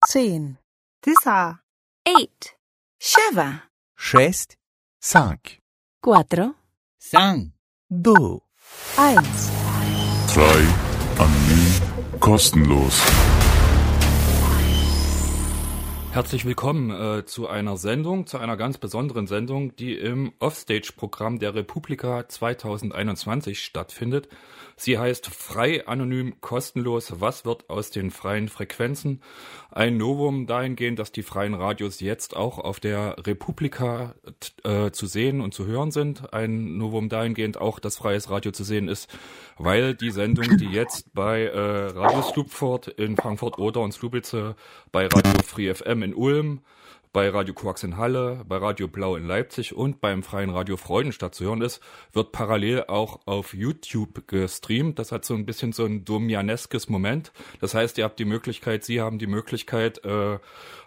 zehn, تسعة eight, سبعة, شست cinq, cuatro, cinq, deux, eins. Frei, anonym, kostenlos. Herzlich willkommen äh, zu einer Sendung, zu einer ganz besonderen Sendung, die im Offstage-Programm der Republika 2021 stattfindet. Sie heißt Frei, anonym, kostenlos. Was wird aus den freien Frequenzen? Ein Novum dahingehend, dass die freien Radios jetzt auch auf der Republika äh, zu sehen und zu hören sind. Ein Novum dahingehend auch, dass freies Radio zu sehen ist, weil die Sendung, die jetzt bei äh, Radio Slupfort in Frankfurt oder und Slubice, bei Radio Free FM in Ulm, bei Radio Quarks in Halle, bei Radio Blau in Leipzig und beim freien Radio Freudenstadt zu hören ist, wird parallel auch auf YouTube gestreamt. Das hat so ein bisschen so ein domianeskes Moment. Das heißt, ihr habt die Möglichkeit, Sie haben die Möglichkeit, äh,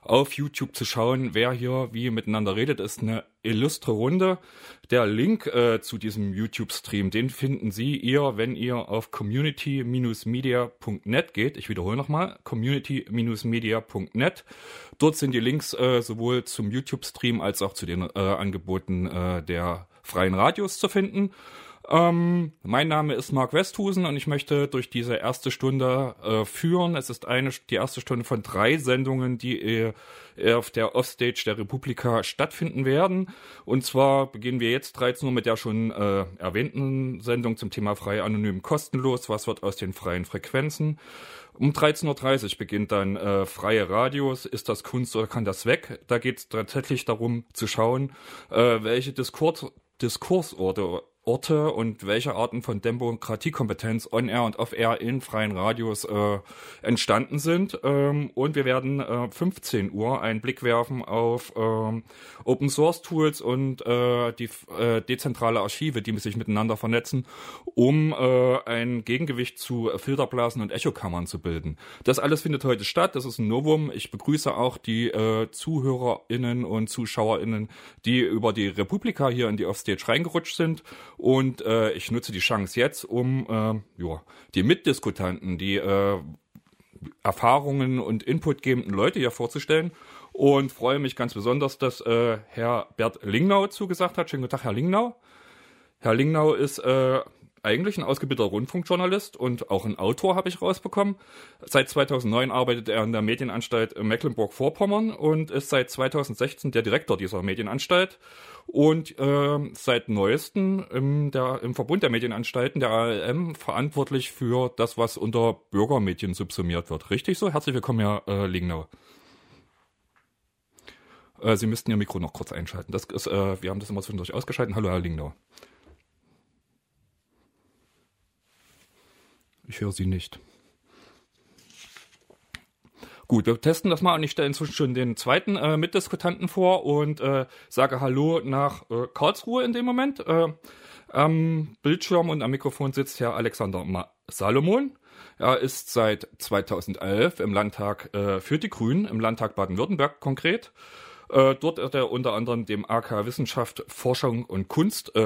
auf YouTube zu schauen, wer hier wie miteinander redet. Ist eine illustre Runde. Der Link äh, zu diesem YouTube-Stream, den finden Sie ihr, wenn ihr auf community-media.net geht. Ich wiederhole nochmal, community-media.net. Dort sind die Links äh, sowohl zum YouTube-Stream als auch zu den äh, Angeboten äh, der freien Radios zu finden. Ähm, mein Name ist Marc Westhusen und ich möchte durch diese erste Stunde äh, führen. Es ist eine die erste Stunde von drei Sendungen, die äh, auf der Offstage der Republika stattfinden werden. Und zwar beginnen wir jetzt 13 Uhr mit der schon äh, erwähnten Sendung zum Thema frei, anonym, kostenlos. Was wird aus den freien Frequenzen? Um 13.30 Uhr beginnt dann äh, freie Radios. Ist das Kunst oder kann das weg? Da geht es tatsächlich darum zu schauen, äh, welche Diskurs Diskursorte Orte und welche Arten von Demokratiekompetenz on-air und off-air in freien Radios äh, entstanden sind. Ähm, und wir werden äh, 15 Uhr einen Blick werfen auf ähm, Open Source Tools und äh, die äh, dezentrale Archive, die sich miteinander vernetzen, um äh, ein Gegengewicht zu Filterblasen und Echokammern zu bilden. Das alles findet heute statt. Das ist ein Novum. Ich begrüße auch die äh, ZuhörerInnen und ZuschauerInnen, die über die Republika hier in die Offstage reingerutscht sind und äh, ich nutze die Chance jetzt, um äh, ja, die Mitdiskutanten, die äh, Erfahrungen und inputgebenden Leute hier vorzustellen. Und freue mich ganz besonders, dass äh, Herr Bert Lingnau zugesagt hat. Schönen guten Tag, Herr Lingnau. Herr Lingnau ist äh, eigentlich ein ausgebildeter Rundfunkjournalist und auch ein Autor habe ich rausbekommen. Seit 2009 arbeitet er in der Medienanstalt Mecklenburg-Vorpommern und ist seit 2016 der Direktor dieser Medienanstalt und äh, seit neuestem im, der, im Verbund der Medienanstalten der ALM verantwortlich für das, was unter Bürgermedien subsumiert wird. Richtig so? Herzlich willkommen, Herr äh, Lingnau. Äh, Sie müssten Ihr Mikro noch kurz einschalten. Das ist, äh, wir haben das immer zwischendurch ausgeschaltet. Hallo, Herr Lingnau. Ich höre Sie nicht. Gut, wir testen das mal und ich stelle inzwischen schon den zweiten äh, Mitdiskutanten vor und äh, sage Hallo nach äh, Karlsruhe in dem Moment. Äh, am Bildschirm und am Mikrofon sitzt Herr Alexander Ma Salomon. Er ist seit 2011 im Landtag äh, für die Grünen, im Landtag Baden-Württemberg konkret. Äh, dort hat er unter anderem dem AK Wissenschaft, Forschung und Kunst äh,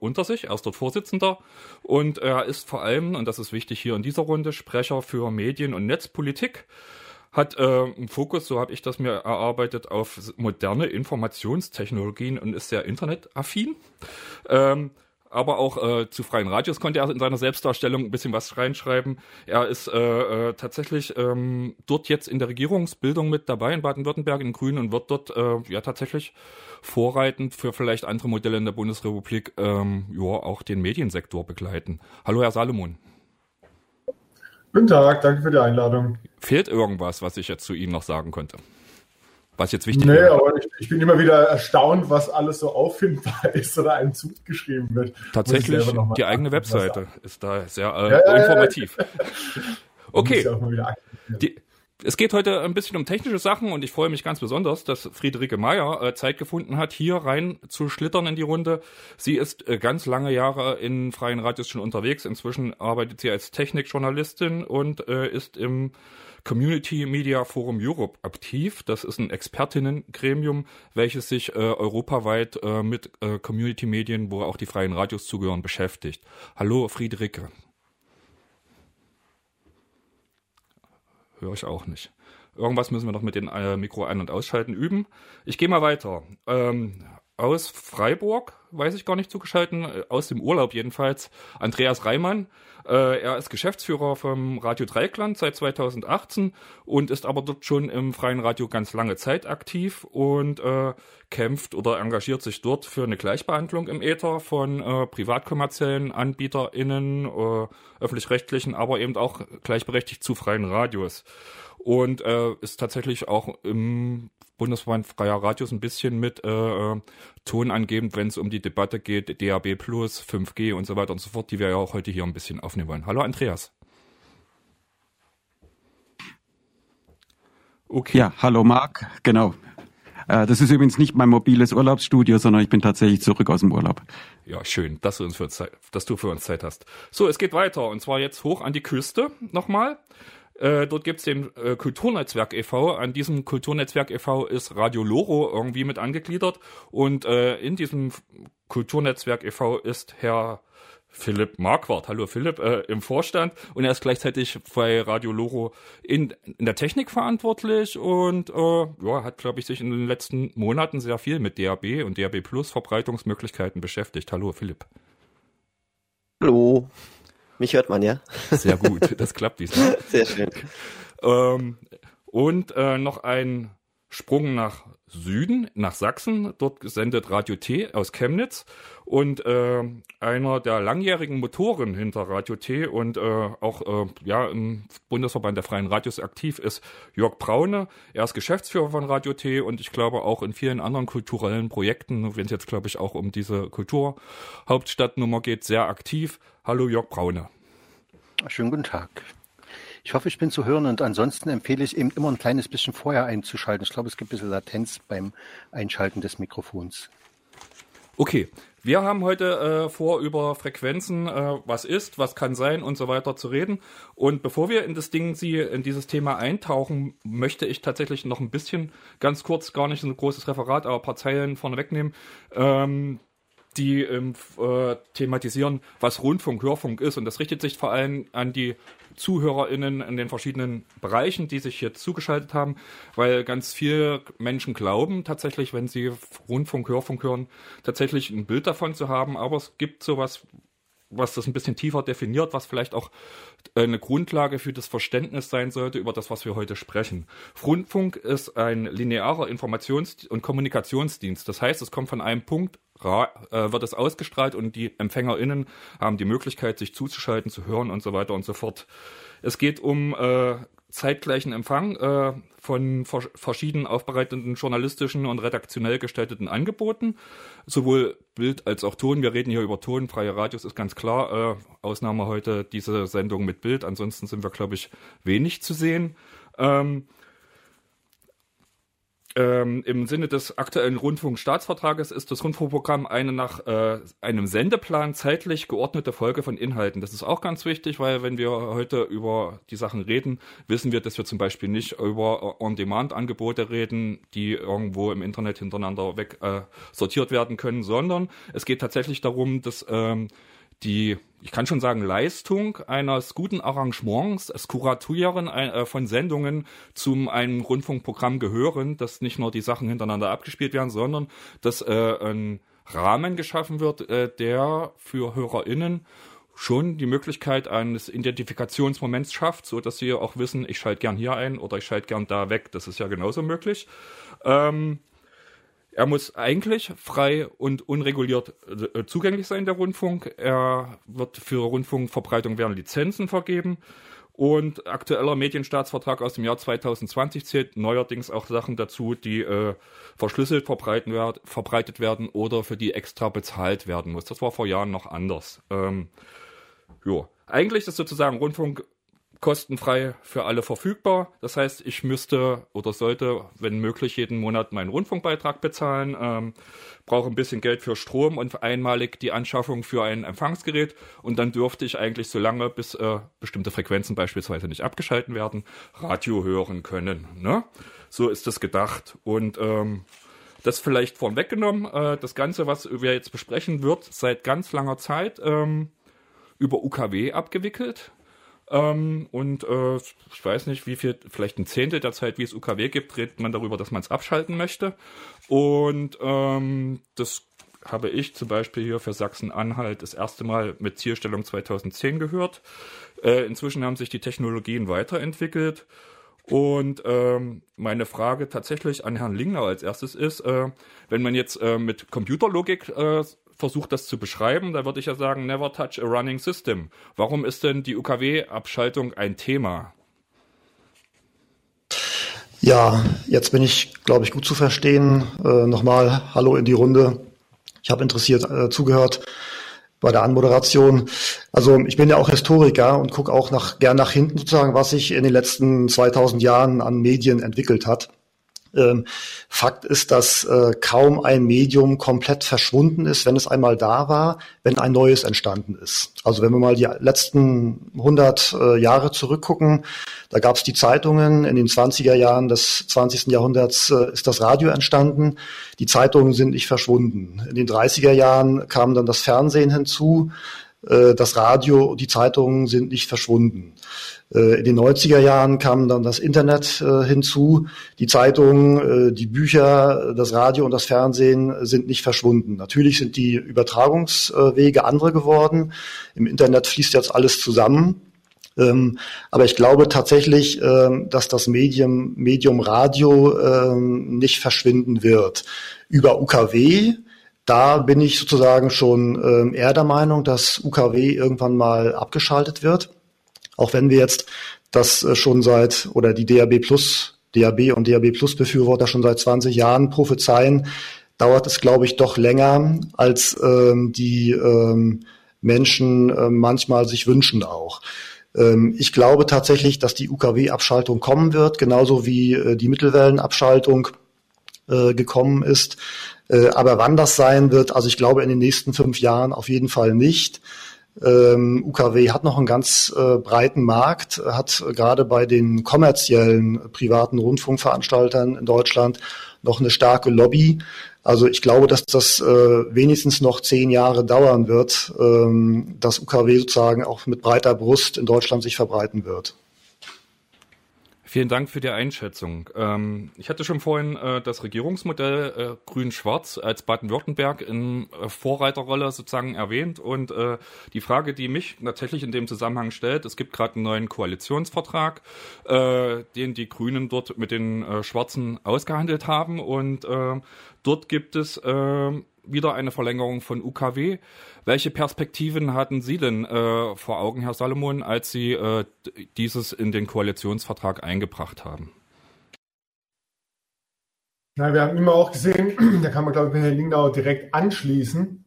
unter sich. Er ist dort Vorsitzender und er ist vor allem, und das ist wichtig hier in dieser Runde, Sprecher für Medien- und Netzpolitik hat äh, einen Fokus, so habe ich das mir erarbeitet, auf moderne Informationstechnologien und ist sehr internetaffin. Ähm, aber auch äh, zu freien Radios konnte er in seiner Selbstdarstellung ein bisschen was reinschreiben. Er ist äh, äh, tatsächlich ähm, dort jetzt in der Regierungsbildung mit dabei in Baden-Württemberg in Grünen und wird dort äh, ja tatsächlich vorreitend für vielleicht andere Modelle in der Bundesrepublik ähm, ja auch den Mediensektor begleiten. Hallo Herr Salomon. Guten Tag, danke für die Einladung. Fehlt irgendwas, was ich jetzt zu Ihnen noch sagen konnte? Was jetzt wichtig Nee, wäre? aber ich, ich bin immer wieder erstaunt, was alles so auffindbar ist oder einem zugeschrieben wird. Tatsächlich, die eigene Webseite ist da sehr äh, Ja, ja, ja, ja. informativ. Okay, die, es geht heute ein bisschen um technische Sachen und ich freue mich ganz besonders, dass Friederike Meyer äh, Zeit gefunden hat, hier rein zu schlittern in die Runde. Sie ist äh, ganz lange Jahre in freien Radios schon unterwegs. Inzwischen arbeitet sie als Technikjournalistin und äh, ist im Community Media Forum Europe aktiv. Das ist ein Expertinnengremium, welches sich äh, europaweit äh, mit äh, Community Medien, wo auch die freien Radios zugehören, beschäftigt. Hallo Friederike. Höre ich auch nicht. Irgendwas müssen wir noch mit dem äh, Mikro ein- und ausschalten üben. Ich gehe mal weiter. Ähm, aus Freiburg, weiß ich gar nicht zugeschalten, äh, aus dem Urlaub jedenfalls, Andreas Reimann. Äh, er ist Geschäftsführer vom Radio Dreikland seit 2018 und ist aber dort schon im freien Radio ganz lange Zeit aktiv und äh, kämpft oder engagiert sich dort für eine Gleichbehandlung im Äther von äh, privatkommerziellen AnbieterInnen, äh, öffentlich-rechtlichen, aber eben auch gleichberechtigt zu freien Radios. Und äh, ist tatsächlich auch im Bundesverband Freier Radios ein bisschen mit äh, Ton angebend, wenn es um die Debatte geht, DAB Plus, 5G und so weiter und so fort, die wir ja auch heute hier ein bisschen aufnehmen wollen. Hallo Andreas. Okay. Ja, hallo Marc, genau. Äh, das ist übrigens nicht mein mobiles Urlaubsstudio, sondern ich bin tatsächlich zurück aus dem Urlaub. Ja, schön, dass du, uns für Zeit, dass du für uns Zeit hast. So, es geht weiter und zwar jetzt hoch an die Küste nochmal. Äh, dort gibt's den äh, Kulturnetzwerk e.V. An diesem Kulturnetzwerk e.V. ist Radio Loro irgendwie mit angegliedert und äh, in diesem Kulturnetzwerk e.V. ist Herr Philipp Marquardt, hallo Philipp, äh, im Vorstand und er ist gleichzeitig bei Radio Loro in, in der Technik verantwortlich und äh, ja, hat, glaube ich, sich in den letzten Monaten sehr viel mit DAB und DAB Plus Verbreitungsmöglichkeiten beschäftigt. Hallo Philipp. Hallo. Mich hört man, ja? Sehr gut, das klappt diesmal. Sehr schön. Ähm, und äh, noch ein Sprung nach Süden, nach Sachsen. Dort sendet Radio T aus Chemnitz. Und äh, einer der langjährigen Motoren hinter Radio T und äh, auch äh, ja, im Bundesverband der Freien Radios aktiv ist Jörg Braune. Er ist Geschäftsführer von Radio T und ich glaube auch in vielen anderen kulturellen Projekten, wenn es jetzt glaube ich auch um diese Kulturhauptstadtnummer geht, sehr aktiv. Hallo Jörg Braune. Schönen guten Tag. Ich hoffe, ich bin zu hören und ansonsten empfehle ich eben immer ein kleines bisschen vorher einzuschalten. Ich glaube, es gibt ein bisschen Latenz beim Einschalten des Mikrofons. Okay, wir haben heute äh, vor, über Frequenzen, äh, was ist, was kann sein und so weiter zu reden. Und bevor wir in das Ding, Sie in dieses Thema eintauchen, möchte ich tatsächlich noch ein bisschen, ganz kurz, gar nicht ein großes Referat, aber ein paar Zeilen vorne wegnehmen. Ähm, die ähm, äh, thematisieren, was Rundfunk, Hörfunk ist. Und das richtet sich vor allem an die ZuhörerInnen in den verschiedenen Bereichen, die sich hier zugeschaltet haben, weil ganz viele Menschen glauben tatsächlich, wenn sie Rundfunk, Hörfunk hören, tatsächlich ein Bild davon zu haben. Aber es gibt sowas, was das ein bisschen tiefer definiert, was vielleicht auch eine Grundlage für das Verständnis sein sollte über das, was wir heute sprechen. Rundfunk ist ein linearer Informations- und Kommunikationsdienst. Das heißt, es kommt von einem Punkt äh, wird es ausgestrahlt und die EmpfängerInnen haben die Möglichkeit, sich zuzuschalten, zu hören und so weiter und so fort. Es geht um äh, zeitgleichen Empfang äh, von vers verschiedenen aufbereiteten journalistischen und redaktionell gestalteten Angeboten, sowohl Bild als auch Ton. Wir reden hier über Ton, freie Radios ist ganz klar. Äh, Ausnahme heute diese Sendung mit Bild, ansonsten sind wir, glaube ich, wenig zu sehen. Ähm, ähm, Im Sinne des aktuellen Rundfunkstaatsvertrages ist das Rundfunkprogramm eine nach äh, einem Sendeplan zeitlich geordnete Folge von Inhalten. Das ist auch ganz wichtig, weil wenn wir heute über die Sachen reden, wissen wir, dass wir zum Beispiel nicht über On-Demand-Angebote reden, die irgendwo im Internet hintereinander weg äh, sortiert werden können, sondern es geht tatsächlich darum, dass ähm, die, ich kann schon sagen, Leistung eines guten Arrangements, das Kuratieren äh, von Sendungen zum einem Rundfunkprogramm gehören, dass nicht nur die Sachen hintereinander abgespielt werden, sondern dass äh, ein Rahmen geschaffen wird, äh, der für HörerInnen schon die Möglichkeit eines Identifikationsmoments schafft, so dass sie auch wissen, ich schalte gern hier ein oder ich schalte gern da weg. Das ist ja genauso möglich. Ähm, er muss eigentlich frei und unreguliert äh, zugänglich sein, der Rundfunk. Er wird für Rundfunkverbreitung werden Lizenzen vergeben. Und aktueller Medienstaatsvertrag aus dem Jahr 2020 zählt neuerdings auch Sachen dazu, die äh, verschlüsselt werd, verbreitet werden oder für die extra bezahlt werden muss. Das war vor Jahren noch anders. Ähm, jo. Eigentlich ist sozusagen Rundfunk kostenfrei für alle verfügbar. Das heißt, ich müsste oder sollte, wenn möglich, jeden Monat meinen Rundfunkbeitrag bezahlen, ähm, brauche ein bisschen Geld für Strom und einmalig die Anschaffung für ein Empfangsgerät und dann dürfte ich eigentlich so lange, bis äh, bestimmte Frequenzen beispielsweise nicht abgeschalten werden, Radio hören können. Ne? So ist es gedacht. Und ähm, das vielleicht vorweggenommen, äh, das Ganze, was wir jetzt besprechen, wird seit ganz langer Zeit ähm, über UKW abgewickelt. Ähm, und äh, ich weiß nicht, wie viel, vielleicht ein Zehntel der Zeit, wie es UKW gibt, redet man darüber, dass man es abschalten möchte. Und ähm, das habe ich zum Beispiel hier für Sachsen-Anhalt das erste Mal mit Zielstellung 2010 gehört. Äh, inzwischen haben sich die Technologien weiterentwickelt. Und ähm, meine Frage tatsächlich an Herrn Lingner als erstes ist, äh, wenn man jetzt äh, mit Computerlogik äh, versucht, das zu beschreiben, da würde ich ja sagen, never touch a running system. Warum ist denn die UKW-Abschaltung ein Thema? Ja, jetzt bin ich, glaube ich, gut zu verstehen. Äh, nochmal Hallo in die Runde. Ich habe interessiert äh, zugehört bei der Anmoderation. Also ich bin ja auch Historiker und gucke auch nach, gern nach hinten sozusagen, was sich in den letzten 2000 Jahren an Medien entwickelt hat. Ähm, Fakt ist, dass äh, kaum ein Medium komplett verschwunden ist, wenn es einmal da war, wenn ein neues entstanden ist. Also wenn wir mal die letzten 100 äh, Jahre zurückgucken, da gab es die Zeitungen. In den 20er Jahren des 20. Jahrhunderts äh, ist das Radio entstanden. Die Zeitungen sind nicht verschwunden. In den 30er Jahren kam dann das Fernsehen hinzu. Äh, das Radio, die Zeitungen sind nicht verschwunden. Äh, in den 90er Jahren kam dann das Internet äh, hinzu. Die Zeitungen, die Bücher, das Radio und das Fernsehen sind nicht verschwunden. Natürlich sind die Übertragungswege andere geworden. Im Internet fließt jetzt alles zusammen. Ähm, aber ich glaube tatsächlich, ähm, dass das Medium, Medium Radio ähm, nicht verschwinden wird. Über UKW da bin ich sozusagen schon eher der Meinung, dass UKW irgendwann mal abgeschaltet wird. Auch wenn wir jetzt das äh, schon seit oder die DAB Plus, DAB und DAB Plus Befürworter schon seit 20 Jahren prophezeien, dauert es, glaube ich, doch länger, als ähm, die ähm, Menschen äh, manchmal sich wünschen auch. Ähm, ich glaube tatsächlich, dass die UKW-Abschaltung kommen wird, genauso wie äh, die Mittelwellenabschaltung äh, gekommen ist. Aber wann das sein wird, also ich glaube in den nächsten fünf Jahren auf jeden Fall nicht. Ähm, UKW hat noch einen ganz äh, breiten Markt, hat gerade bei den kommerziellen privaten Rundfunkveranstaltern in Deutschland noch eine starke Lobby. Also ich glaube, dass das äh, wenigstens noch zehn Jahre dauern wird, ähm, dass UKW sozusagen auch mit breiter Brust in Deutschland sich verbreiten wird. Vielen Dank für die Einschätzung. Ähm, ich hatte schon vorhin äh, das Regierungsmodell äh, Grün-Schwarz als Baden-Württemberg in äh, Vorreiterrolle sozusagen erwähnt. Und äh, die Frage, die mich tatsächlich in dem Zusammenhang stellt, es gibt gerade einen neuen Koalitionsvertrag, äh, den die Grünen dort mit den äh, Schwarzen ausgehandelt haben. Und dort gibt es wieder eine Verlängerung von UKW. Welche Perspektiven hatten Sie denn äh, vor Augen, Herr Salomon, als Sie äh, dieses in den Koalitionsvertrag eingebracht haben? Na, wir haben immer auch gesehen, da kann man, glaube ich, bei Herrn Lingdau direkt anschließen.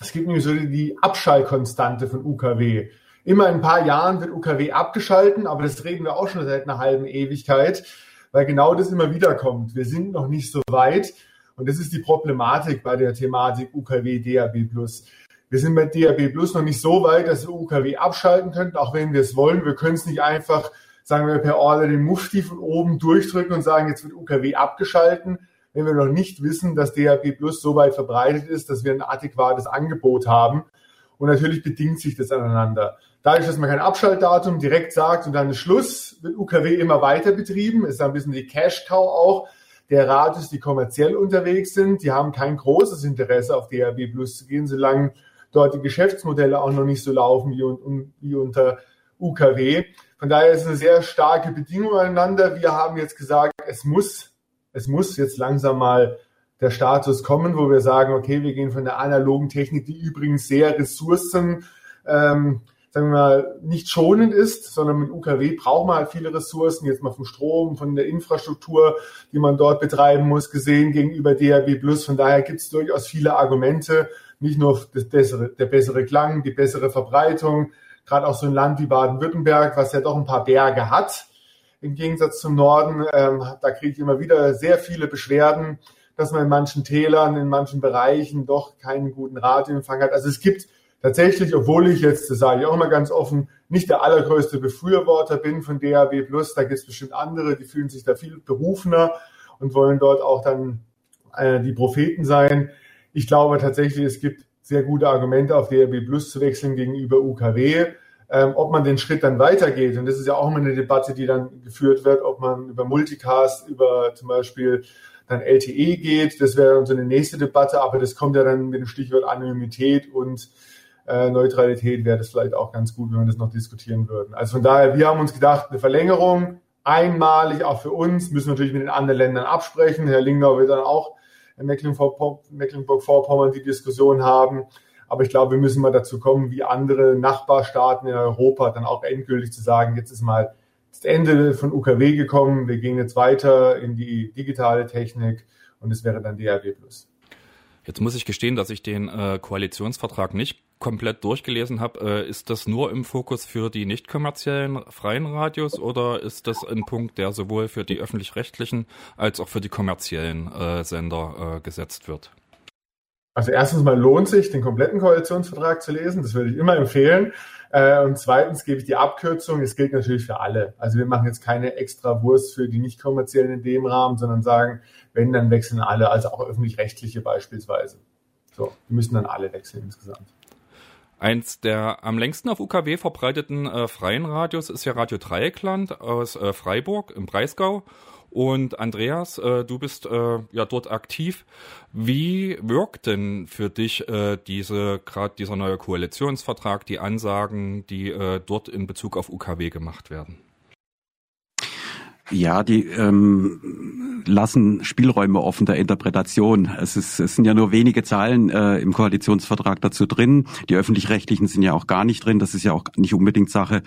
Es gibt nämlich so die Abschallkonstante von UKW. Immer in ein paar Jahren wird UKW abgeschalten, aber das reden wir auch schon seit einer halben Ewigkeit, weil genau das immer wieder kommt. Wir sind noch nicht so weit. Und das ist die Problematik bei der Thematik UKW DAB+. Wir sind bei DAB Plus noch nicht so weit, dass wir UKW abschalten könnten, auch wenn wir es wollen. Wir können es nicht einfach, sagen wir, per Order den Mufti von oben durchdrücken und sagen, jetzt wird UKW abgeschalten, wenn wir noch nicht wissen, dass DAB Plus so weit verbreitet ist, dass wir ein adäquates Angebot haben. Und natürlich bedingt sich das aneinander. Dadurch, dass man kein Abschaltdatum direkt sagt und dann ist Schluss, wird UKW immer weiter betrieben. Ist ein bisschen die Cash-Cow auch der Radios, die kommerziell unterwegs sind. Die haben kein großes Interesse, auf DAB Plus zu gehen, solange dort die Geschäftsmodelle auch noch nicht so laufen wie, wie unter UKW. Von daher ist eine sehr starke Bedingung aneinander. Wir haben jetzt gesagt, es muss, es muss jetzt langsam mal der Status kommen, wo wir sagen, okay, wir gehen von der analogen Technik, die übrigens sehr Ressourcen, ähm, sagen wir mal, nicht schonend ist, sondern mit UKW braucht man halt viele Ressourcen, jetzt mal vom Strom, von der Infrastruktur, die man dort betreiben muss, gesehen gegenüber DAB+. Von daher gibt es durchaus viele Argumente, nicht nur das bessere, der bessere Klang, die bessere Verbreitung, gerade auch so ein Land wie Baden-Württemberg, was ja doch ein paar Berge hat, im Gegensatz zum Norden, ähm, da kriege ich immer wieder sehr viele Beschwerden, dass man in manchen Tälern, in manchen Bereichen doch keinen guten Radioempfang hat. Also es gibt tatsächlich, obwohl ich jetzt, das sage ich auch immer ganz offen, nicht der allergrößte Befürworter bin von DAB+, da gibt es bestimmt andere, die fühlen sich da viel berufener und wollen dort auch dann äh, die Propheten sein. Ich glaube tatsächlich, es gibt sehr gute Argumente, auf DRB Plus zu wechseln gegenüber UKW. ähm, ob man den Schritt dann weitergeht. Und das ist ja auch immer eine Debatte, die dann geführt wird, ob man über Multicast, über zum Beispiel dann LTE geht. Das wäre dann so eine nächste Debatte, aber das kommt ja dann mit dem Stichwort Anonymität und äh, Neutralität wäre das vielleicht auch ganz gut, wenn wir das noch diskutieren würden. Also von daher, wir haben uns gedacht, eine Verlängerung, einmalig auch für uns, müssen wir natürlich mit den anderen Ländern absprechen. Herr Lingau wird dann auch in Mecklenburg-Vorpommern die Diskussion haben. Aber ich glaube, wir müssen mal dazu kommen, wie andere Nachbarstaaten in Europa dann auch endgültig zu sagen, jetzt ist mal das Ende von UKW gekommen, wir gehen jetzt weiter in die digitale Technik und es wäre dann DRW+. Jetzt muss ich gestehen, dass ich den äh, Koalitionsvertrag nicht komplett durchgelesen habe. Äh, ist das nur im Fokus für die nicht kommerziellen freien Radios oder ist das ein Punkt, der sowohl für die öffentlich-rechtlichen als auch für die kommerziellen äh, Sender äh, gesetzt wird? Also erstens mal lohnt sich, den kompletten Koalitionsvertrag zu lesen. Das würde ich immer empfehlen. Äh, und zweitens gebe ich die Abkürzung. Es gilt natürlich für alle. Also wir machen jetzt keine extra Wurst für die nicht kommerziellen in dem Rahmen, sondern sagen, wenn, dann wechseln alle, also auch öffentlich-rechtliche beispielsweise. So, die müssen dann alle wechseln insgesamt. Eins der am längsten auf UKW verbreiteten äh, freien Radios ist ja Radio Dreieckland aus äh, Freiburg im Breisgau. Und Andreas, äh, du bist äh, ja dort aktiv. Wie wirkt denn für dich äh, diese gerade dieser neue Koalitionsvertrag, die Ansagen, die äh, dort in Bezug auf UKW gemacht werden? Ja, die ähm, lassen Spielräume offen der Interpretation. Es, ist, es sind ja nur wenige Zahlen äh, im Koalitionsvertrag dazu drin. Die öffentlich-rechtlichen sind ja auch gar nicht drin. Das ist ja auch nicht unbedingt Sache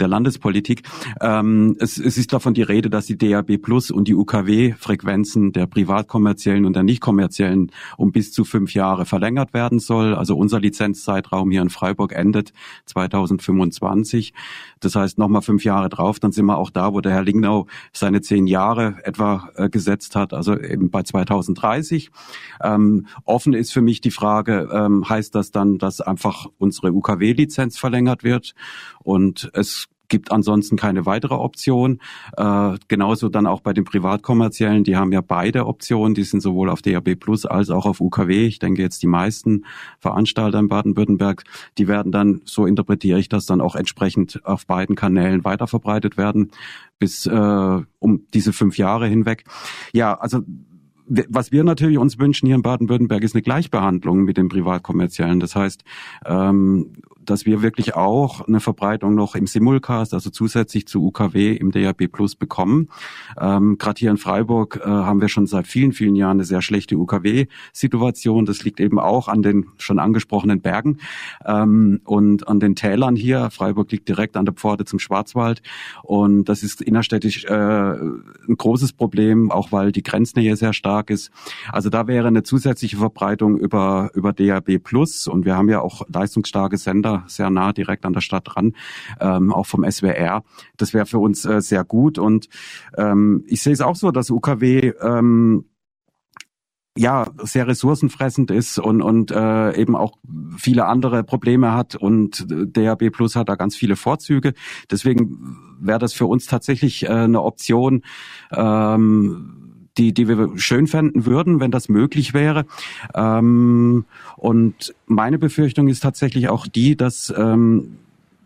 der Landespolitik. Ähm, es, es ist davon die Rede, dass die DAB Plus und die UKW-Frequenzen der privatkommerziellen und der nicht kommerziellen um bis zu fünf Jahre verlängert werden soll. Also unser Lizenzzeitraum hier in Freiburg endet 2025. Das heißt nochmal fünf Jahre drauf, dann sind wir auch da, wo der Herr Lingnau seine zehn Jahre etwa äh, gesetzt hat, also eben bei 2030. Ähm, offen ist für mich die Frage, ähm, heißt das dann, dass einfach unsere UKW-Lizenz verlängert wird und es gibt ansonsten keine weitere Option. Äh, genauso dann auch bei den privatkommerziellen, die haben ja beide Optionen, die sind sowohl auf DAB Plus als auch auf UKW. Ich denke jetzt die meisten Veranstalter in Baden-Württemberg, die werden dann, so interpretiere ich das, dann auch entsprechend auf beiden Kanälen weiterverbreitet werden bis äh, um diese fünf Jahre hinweg. Ja, also was wir natürlich uns wünschen hier in Baden-Württemberg ist eine Gleichbehandlung mit den Privatkommerziellen. Das heißt, ähm, dass wir wirklich auch eine Verbreitung noch im Simulcast, also zusätzlich zu UKW im DAB Plus bekommen. Ähm, Gerade hier in Freiburg äh, haben wir schon seit vielen, vielen Jahren eine sehr schlechte UKW-Situation. Das liegt eben auch an den schon angesprochenen Bergen ähm, und an den Tälern hier. Freiburg liegt direkt an der Pforte zum Schwarzwald und das ist innerstädtisch äh, ein großes Problem, auch weil die Grenznähe sehr stark ist. Also da wäre eine zusätzliche Verbreitung über, über DAB Plus und wir haben ja auch leistungsstarke Sender sehr nah direkt an der Stadt dran, ähm, auch vom SWR. Das wäre für uns äh, sehr gut. Und ähm, ich sehe es auch so, dass UKW ähm, ja sehr ressourcenfressend ist und und äh, eben auch viele andere Probleme hat und DAB Plus hat da ganz viele Vorzüge. Deswegen wäre das für uns tatsächlich äh, eine Option. Ähm, die, die wir schön fänden würden, wenn das möglich wäre. Ähm, und meine Befürchtung ist tatsächlich auch die, dass ähm,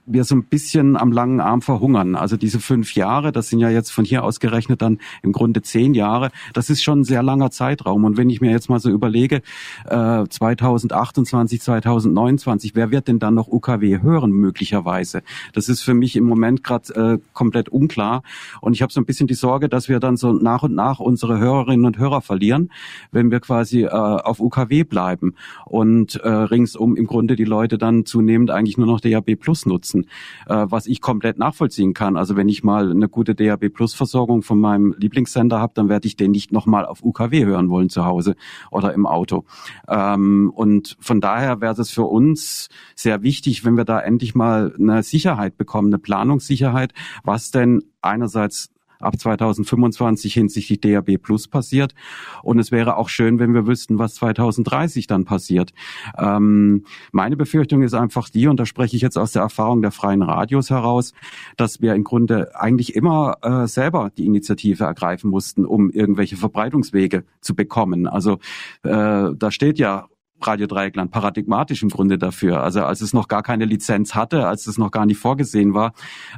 wir so ein bisschen am langen Arm verhungern. Also diese fünf Jahre, das sind ja jetzt von hier aus gerechnet dann im Grunde zehn Jahre. Das ist schon ein sehr langer Zeitraum. Und wenn ich mir jetzt mal so überlege, äh, 2028, 2029, wer wird denn dann noch UKW hören möglicherweise? Das ist für mich im Moment gerade äh, komplett unklar. Und ich habe so ein bisschen die Sorge, dass wir dann so nach und nach unsere Hörerinnen und Hörer verlieren, wenn wir quasi äh, auf UKW bleiben und äh, ringsum im Grunde die Leute dann zunehmend eigentlich nur noch DAB Plus nutzen nutzen, äh, was ich komplett nachvollziehen kann. Also wenn ich mal eine gute DAB Plus Versorgung von meinem Lieblingssender habe, dann werde ich den nicht nochmal auf UKW hören wollen zu Hause oder im Auto. Ähm, und von daher wäre es für uns sehr wichtig, wenn wir da endlich mal eine Sicherheit bekommen, eine Planungssicherheit, was denn einerseits ab 2025 hinsichtlich DAB Plus passiert. Und es wäre auch schön, wenn wir wüssten, was 2030 dann passiert. Ähm, meine Befürchtung ist einfach die, und da spreche ich jetzt aus der Erfahrung der freien Radios heraus, dass wir im Grunde eigentlich immer äh, selber die Initiative ergreifen mussten, um irgendwelche Verbreitungswege zu bekommen. Also äh, da steht ja Radio Dreieckland paradigmatisch im Grunde dafür. Also als es noch gar keine Lizenz hatte, als es noch gar nicht vorgesehen war,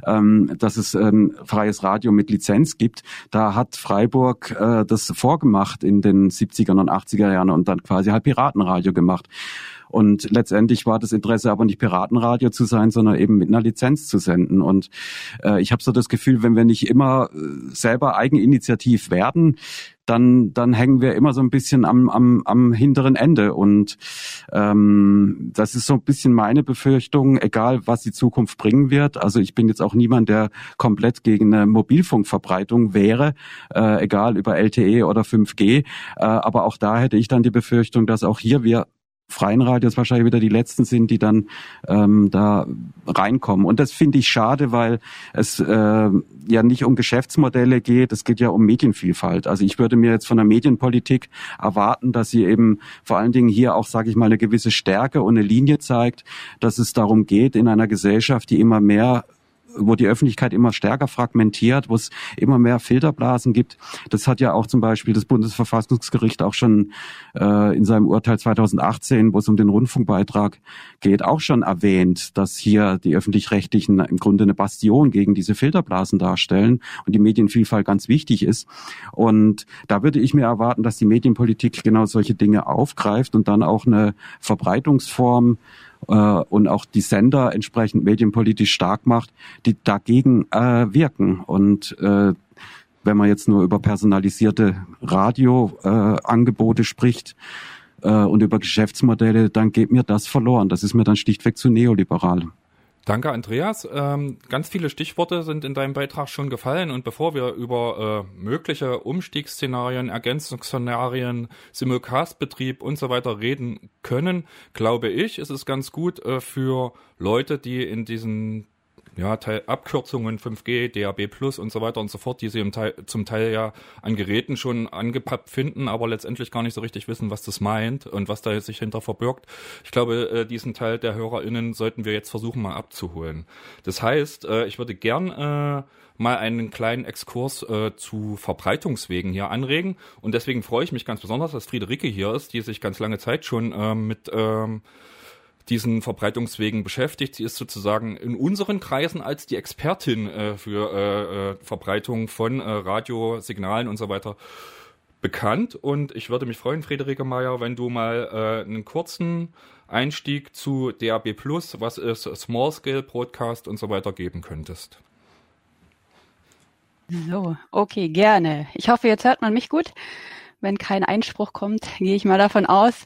ähm, dass es ähm, freies Radio mit Lizenz gibt, da hat Freiburg äh, das vorgemacht in den 70er und 80er Jahren und dann quasi halt Piratenradio gemacht. Und letztendlich war das Interesse aber nicht Piratenradio zu sein, sondern eben mit einer Lizenz zu senden. Und äh, ich habe so das Gefühl, wenn wir nicht immer äh, selber eigeninitiativ werden, dann, dann hängen wir immer so ein bisschen am, am, am hinteren Ende. Und ähm, das ist so ein bisschen meine Befürchtung, egal was die Zukunft bringen wird. Also ich bin jetzt auch niemand, der komplett gegen eine Mobilfunkverbreitung wäre, äh, egal über LTE oder 5G. Äh, aber auch da hätte ich dann die Befürchtung, dass auch hier wir freien Radios wahrscheinlich wieder die letzten sind, die dann ähm, da reinkommen. Und das finde ich schade, weil es äh, ja nicht um Geschäftsmodelle geht, es geht ja um Medienvielfalt. Also ich würde mir jetzt von der Medienpolitik erwarten, dass sie eben vor allen Dingen hier auch, sage ich mal, eine gewisse Stärke und eine Linie zeigt, dass es darum geht, in einer Gesellschaft, die immer mehr wo die Öffentlichkeit immer stärker fragmentiert, wo es immer mehr Filterblasen gibt. Das hat ja auch zum Beispiel das Bundesverfassungsgericht auch schon äh, in seinem Urteil 2018, wo es um den Rundfunkbeitrag geht, auch schon erwähnt, dass hier die öffentlich-rechtlichen im Grunde eine Bastion gegen diese Filterblasen darstellen und die Medienvielfalt ganz wichtig ist. Und da würde ich mir erwarten, dass die Medienpolitik genau solche Dinge aufgreift und dann auch eine Verbreitungsform äh, und auch die Sender entsprechend medienpolitisch stark macht, die dagegen äh, wirken. Und äh, wenn man jetzt nur über personalisierte Radioangebote äh, spricht äh, und über Geschäftsmodelle, dann geht mir das verloren. Das ist mir dann schlichtweg zu neoliberal. Danke, Andreas. Ähm, ganz viele Stichworte sind in deinem Beitrag schon gefallen und bevor wir über äh, mögliche Umstiegsszenarien, Ergänzungsszenarien, Simulcast-Betrieb und so weiter reden können, glaube ich, ist es ganz gut äh, für Leute, die in diesen ja, Teil, Abkürzungen 5G, DAB Plus und so weiter und so fort, die sie im Teil, zum Teil ja an Geräten schon angepappt finden, aber letztendlich gar nicht so richtig wissen, was das meint und was da sich hinter verbirgt. Ich glaube, äh, diesen Teil der HörerInnen sollten wir jetzt versuchen mal abzuholen. Das heißt, äh, ich würde gern äh, mal einen kleinen Exkurs äh, zu Verbreitungswegen hier anregen. Und deswegen freue ich mich ganz besonders, dass Friederike hier ist, die sich ganz lange Zeit schon äh, mit ähm, diesen Verbreitungswegen beschäftigt. Sie ist sozusagen in unseren Kreisen als die Expertin äh, für äh, äh, Verbreitung von äh, Radiosignalen und so weiter bekannt. Und ich würde mich freuen, Friederike Meyer, wenn du mal äh, einen kurzen Einstieg zu DAB Plus, was ist Small Scale Broadcast und so weiter geben könntest. So, okay, gerne. Ich hoffe, jetzt hört man mich gut. Wenn kein Einspruch kommt, gehe ich mal davon aus.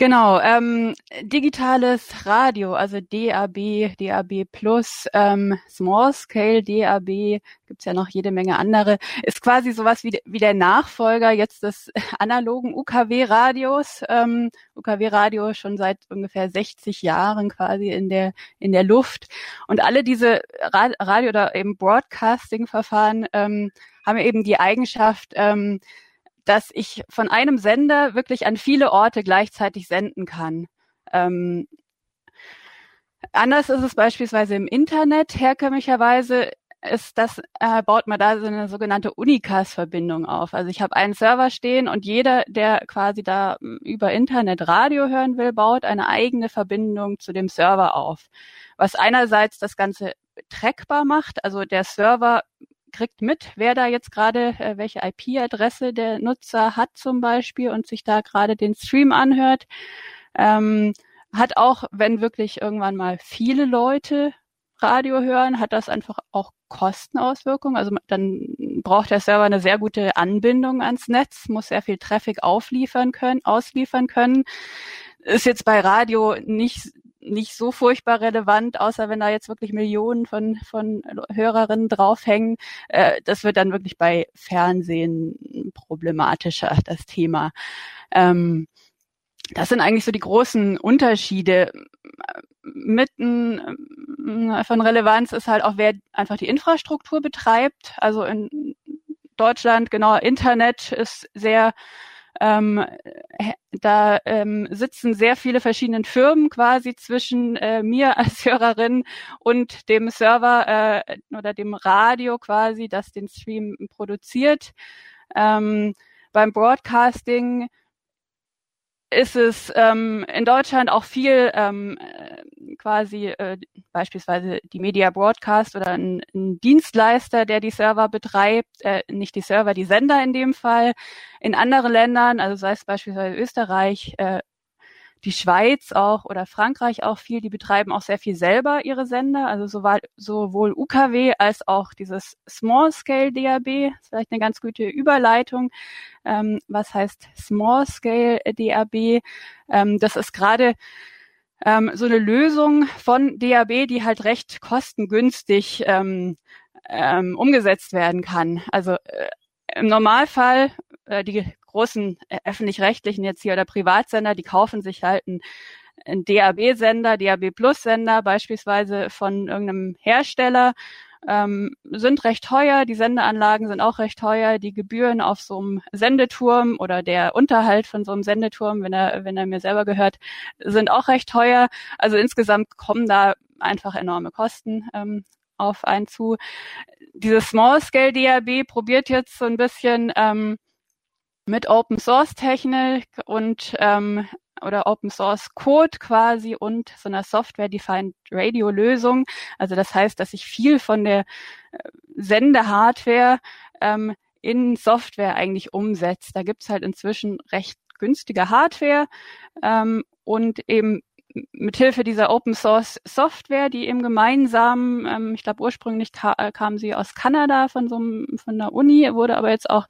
Genau, ähm, digitales Radio, also DAB, DAB Plus, ähm, Small Scale DAB, gibt's ja noch jede Menge andere, ist quasi sowas wie, wie der Nachfolger jetzt des analogen UKW-Radios. Ähm, UKW-Radio schon seit ungefähr 60 Jahren quasi in der, in der Luft. Und alle diese Radio- oder eben Broadcasting-Verfahren ähm, haben eben die Eigenschaft, ähm, dass ich von einem Sender wirklich an viele Orte gleichzeitig senden kann. Ähm, anders ist es beispielsweise im Internet herkömmlicherweise ist das, äh, baut man da so eine sogenannte Unicast-Verbindung auf. Also ich habe einen Server stehen und jeder, der quasi da hm, über Internet Radio hören will, baut eine eigene Verbindung zu dem Server auf. Was einerseits das Ganze trackbar macht, also der Server kriegt mit, wer da jetzt gerade, äh, welche IP-Adresse der Nutzer hat zum Beispiel und sich da gerade den Stream anhört. Ähm, hat auch, wenn wirklich irgendwann mal viele Leute Radio hören, hat das einfach auch Kostenauswirkungen. Also dann braucht der Server eine sehr gute Anbindung ans Netz, muss sehr viel Traffic aufliefern können, ausliefern können. Ist jetzt bei Radio nicht nicht so furchtbar relevant, außer wenn da jetzt wirklich Millionen von, von Hörerinnen draufhängen. Äh, das wird dann wirklich bei Fernsehen problematischer, das Thema. Ähm, das sind eigentlich so die großen Unterschiede. Mitten äh, von Relevanz ist halt auch, wer einfach die Infrastruktur betreibt. Also in Deutschland, genau, Internet ist sehr ähm, da ähm, sitzen sehr viele verschiedene Firmen quasi zwischen äh, mir als Hörerin und dem Server äh, oder dem Radio quasi, das den Stream produziert. Ähm, beim Broadcasting ist es ähm, in Deutschland auch viel ähm, äh, quasi äh, beispielsweise die Media Broadcast oder ein, ein Dienstleister, der die Server betreibt, äh, nicht die Server, die Sender in dem Fall. In anderen Ländern, also sei es beispielsweise Österreich, äh, die Schweiz auch oder Frankreich auch viel, die betreiben auch sehr viel selber ihre Sender, also sowohl, sowohl UKW als auch dieses Small Scale DAB, ist vielleicht eine ganz gute Überleitung. Ähm, was heißt Small Scale DAB? Ähm, das ist gerade ähm, so eine Lösung von DAB, die halt recht kostengünstig ähm, ähm, umgesetzt werden kann. Also äh, im Normalfall äh, die großen äh, öffentlich-rechtlichen jetzt hier oder Privatsender, die kaufen sich halt einen, einen DAB-Sender, DAB Plus-Sender beispielsweise von irgendeinem Hersteller, ähm, sind recht teuer, die Sendeanlagen sind auch recht teuer, die Gebühren auf so einem Sendeturm oder der Unterhalt von so einem Sendeturm, wenn er, wenn er mir selber gehört, sind auch recht teuer. Also insgesamt kommen da einfach enorme Kosten ähm, auf einen zu. Dieses Small Scale DAB probiert jetzt so ein bisschen ähm, mit Open Source Technik und ähm, oder Open Source Code quasi und so einer Software Defined Radio Lösung. Also das heißt, dass ich viel von der äh, Sendehardware ähm, in Software eigentlich umsetzt. Da gibt's halt inzwischen recht günstige Hardware ähm, und eben mithilfe dieser Open Source Software, die eben gemeinsam, ähm, ich glaube ursprünglich ka kam sie aus Kanada von so einem, von der Uni, wurde aber jetzt auch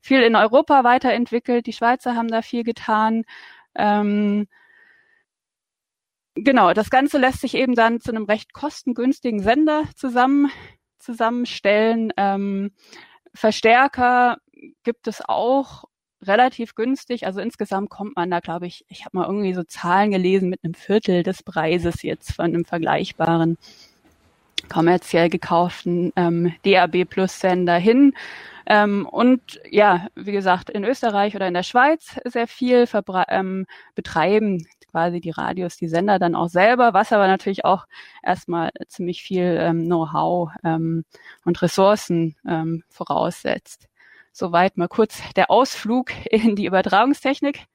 viel in Europa weiterentwickelt. Die Schweizer haben da viel getan. Ähm, genau, das Ganze lässt sich eben dann zu einem recht kostengünstigen Sender zusammen zusammenstellen. Ähm, Verstärker gibt es auch relativ günstig. Also insgesamt kommt man da, glaube ich, ich habe mal irgendwie so Zahlen gelesen mit einem Viertel des Preises jetzt von einem vergleichbaren kommerziell gekauften ähm, DAB Plus Sender hin. Ähm, und ja, wie gesagt, in Österreich oder in der Schweiz sehr viel ähm, betreiben quasi die Radios, die Sender dann auch selber, was aber natürlich auch erstmal ziemlich viel ähm, Know-how ähm, und Ressourcen ähm, voraussetzt. Soweit mal kurz der Ausflug in die Übertragungstechnik.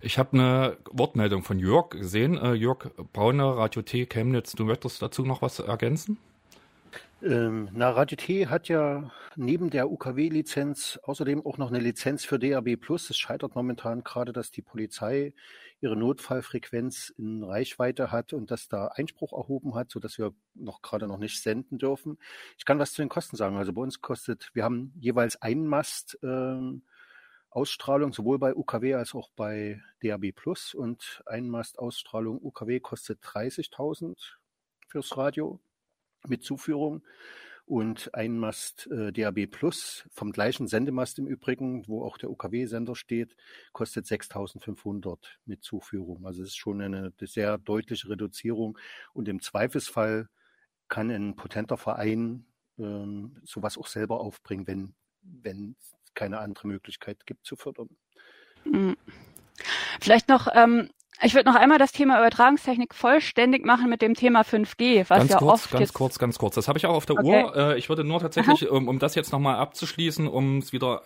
Ich habe eine Wortmeldung von Jörg gesehen. Äh, Jörg Brauner, Radio T Chemnitz, du möchtest dazu noch was ergänzen? Ähm, na, Radio T hat ja neben der UKW-Lizenz außerdem auch noch eine Lizenz für DAB+. Es scheitert momentan gerade, dass die Polizei ihre Notfallfrequenz in Reichweite hat und dass da Einspruch erhoben hat, so dass wir noch gerade noch nicht senden dürfen. Ich kann was zu den Kosten sagen. Also bei uns kostet, wir haben jeweils einen Mast ähm, Ausstrahlung, sowohl bei UKW als auch bei DAB Plus und ein Mast Ausstrahlung UKW kostet 30.000 fürs Radio mit Zuführung und ein Mast äh, DAB Plus vom gleichen Sendemast im Übrigen, wo auch der UKW-Sender steht, kostet 6.500 mit Zuführung. Also es ist schon eine sehr deutliche Reduzierung und im Zweifelsfall kann ein potenter Verein ähm, sowas auch selber aufbringen, wenn wenn es keine andere Möglichkeit gibt zu fördern. Hm. Vielleicht noch ähm, ich würde noch einmal das Thema Übertragungstechnik vollständig machen mit dem Thema 5G, was ganz ja kurz, oft ganz jetzt kurz, ganz kurz. Das habe ich auch auf der Okay. Uhr. Äh, ich würde nur tatsächlich, um, um das jetzt nochmal abzuschließen, um es wieder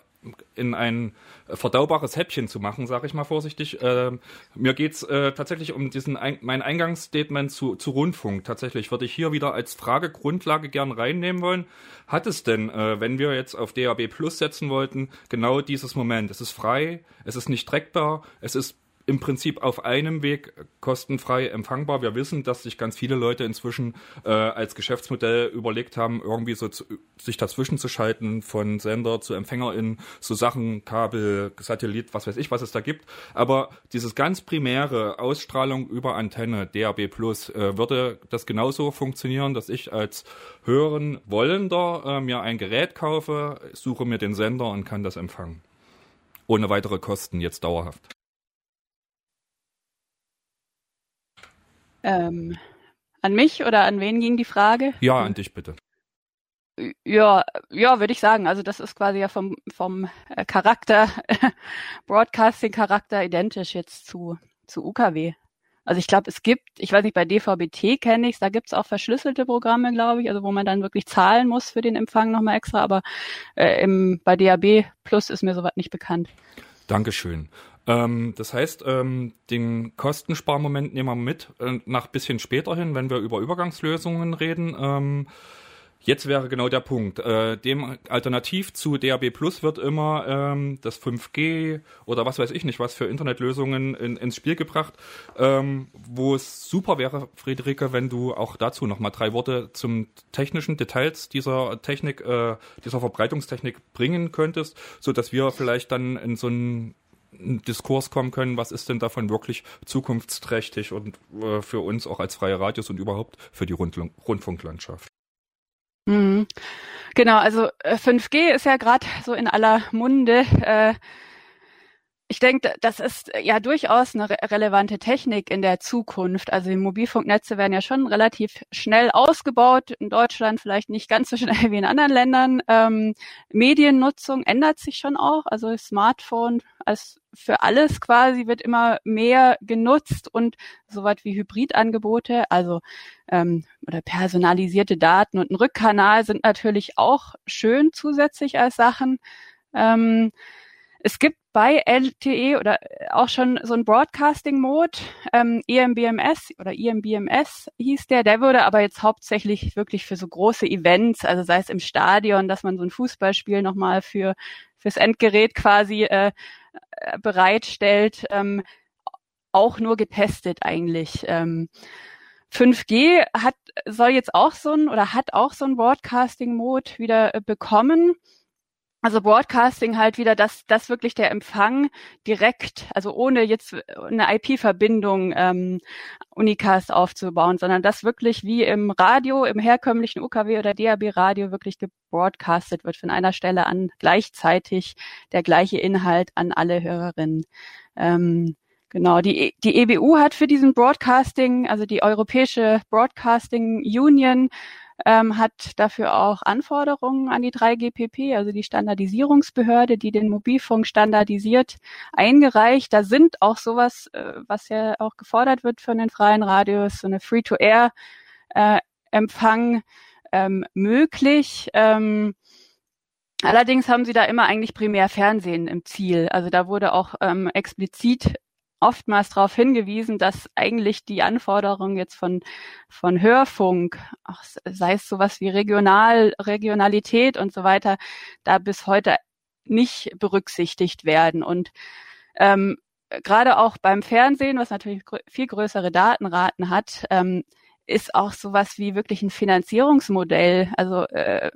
in ein verdaubares Häppchen zu machen, sage ich mal vorsichtig. Äh, mir geht's äh, tatsächlich um diesen ein, mein Eingangsstatement zu, zu Rundfunk. Tatsächlich würde ich hier wieder als Fragegrundlage gern reinnehmen wollen. Hat es denn, äh, wenn wir jetzt auf DAB Plus setzen wollten, genau dieses Moment? Es ist frei, es ist nicht trackbar, es ist im Prinzip auf einem Weg kostenfrei empfangbar. Wir wissen, dass sich ganz viele Leute inzwischen äh, als Geschäftsmodell überlegt haben, irgendwie so zu, sich dazwischen zu schalten von Sender zu Empfänger in so Sachen, Kabel, Satellit, was weiß ich, was es da gibt. Aber dieses ganz primäre Ausstrahlung über Antenne, DAB Plus, äh, würde das genauso funktionieren, dass ich als hören Wollender äh, mir ein Gerät kaufe, suche mir den Sender und kann das empfangen. Ohne weitere Kosten jetzt dauerhaft. Ähm, an mich oder an wen ging die Frage? Ja, an dich bitte. Ja, ja, würde ich sagen. Also das ist quasi ja vom vom äh, Charakter Broadcasting Charakter identisch jetzt zu zu UKW. Also ich glaube, es gibt, ich weiß nicht, bei DVB-T kenne ich da gibt's auch verschlüsselte Programme, glaube ich, also wo man dann wirklich zahlen muss für den Empfang nochmal extra, aber äh, im, bei DAB Plus ist mir soweit nicht bekannt. Dankeschön. Ähm, das heißt, ähm, den Kostensparmoment nehmen wir mit äh, nach bisschen später hin, wenn wir über Übergangslösungen reden. Ähm, Jetzt wäre genau der Punkt. Äh, dem alternativ zu DAB Plus wird immer ähm, das 5G oder was weiß ich nicht, was für Internetlösungen in, ins Spiel gebracht, ähm, wo es super wäre, Friederike, wenn du auch dazu nochmal drei Worte zum technischen Details dieser Technik, äh, dieser Verbreitungstechnik bringen könntest, so dass wir vielleicht dann in so einen Diskurs kommen können, was ist denn davon wirklich zukunftsträchtig und äh, für uns auch als freie Radios und überhaupt für die Rund Rundfunklandschaft. Mhm. Genau, also 5G äh, ist ja gerade so in aller Munde. Äh, ich denke, das ist ja durchaus eine re relevante Technik in der Zukunft. Also die Mobilfunknetze werden ja schon relativ schnell ausgebaut. In Deutschland vielleicht nicht ganz so schnell wie in anderen Ländern. Ähm, Mediennutzung ändert sich schon auch. Also Smartphone als für alles quasi wird immer mehr genutzt und soweit wie Hybridangebote, also ähm, oder personalisierte Daten und ein Rückkanal sind natürlich auch schön zusätzlich als Sachen. Ähm, es gibt bei LTE oder auch schon so ein Broadcasting-Mode, ähm, EMBMS oder EMBMS hieß der. Der wurde aber jetzt hauptsächlich wirklich für so große Events, also sei es im Stadion, dass man so ein Fußballspiel nochmal für fürs Endgerät quasi äh, äh, bereitstellt, ähm, auch nur getestet eigentlich. Ähm, 5G hat soll jetzt auch so ein oder hat auch so ein Broadcasting-Mode wieder äh, bekommen. Also Broadcasting halt wieder, dass das wirklich der Empfang direkt, also ohne jetzt eine IP-Verbindung ähm, Unicast aufzubauen, sondern das wirklich wie im Radio, im herkömmlichen UKW oder DAB-Radio wirklich gebroadcastet wird von einer Stelle an gleichzeitig der gleiche Inhalt an alle Hörerinnen. Ähm, Genau, die, die EBU hat für diesen Broadcasting, also die Europäische Broadcasting Union, ähm, hat dafür auch Anforderungen an die 3GPP, also die Standardisierungsbehörde, die den Mobilfunk standardisiert, eingereicht. Da sind auch sowas, äh, was ja auch gefordert wird von den freien Radios, so eine Free-to-Air-Empfang äh, ähm, möglich. Ähm, Allerdings haben sie da immer eigentlich primär Fernsehen im Ziel. Also da wurde auch ähm, explizit oftmals darauf hingewiesen, dass eigentlich die Anforderungen jetzt von, von Hörfunk, ach, sei es sowas wie Regional, Regionalität und so weiter, da bis heute nicht berücksichtigt werden. Und ähm, gerade auch beim Fernsehen, was natürlich viel größere Datenraten hat, ähm, ist auch sowas wie wirklich ein Finanzierungsmodell. Also äh,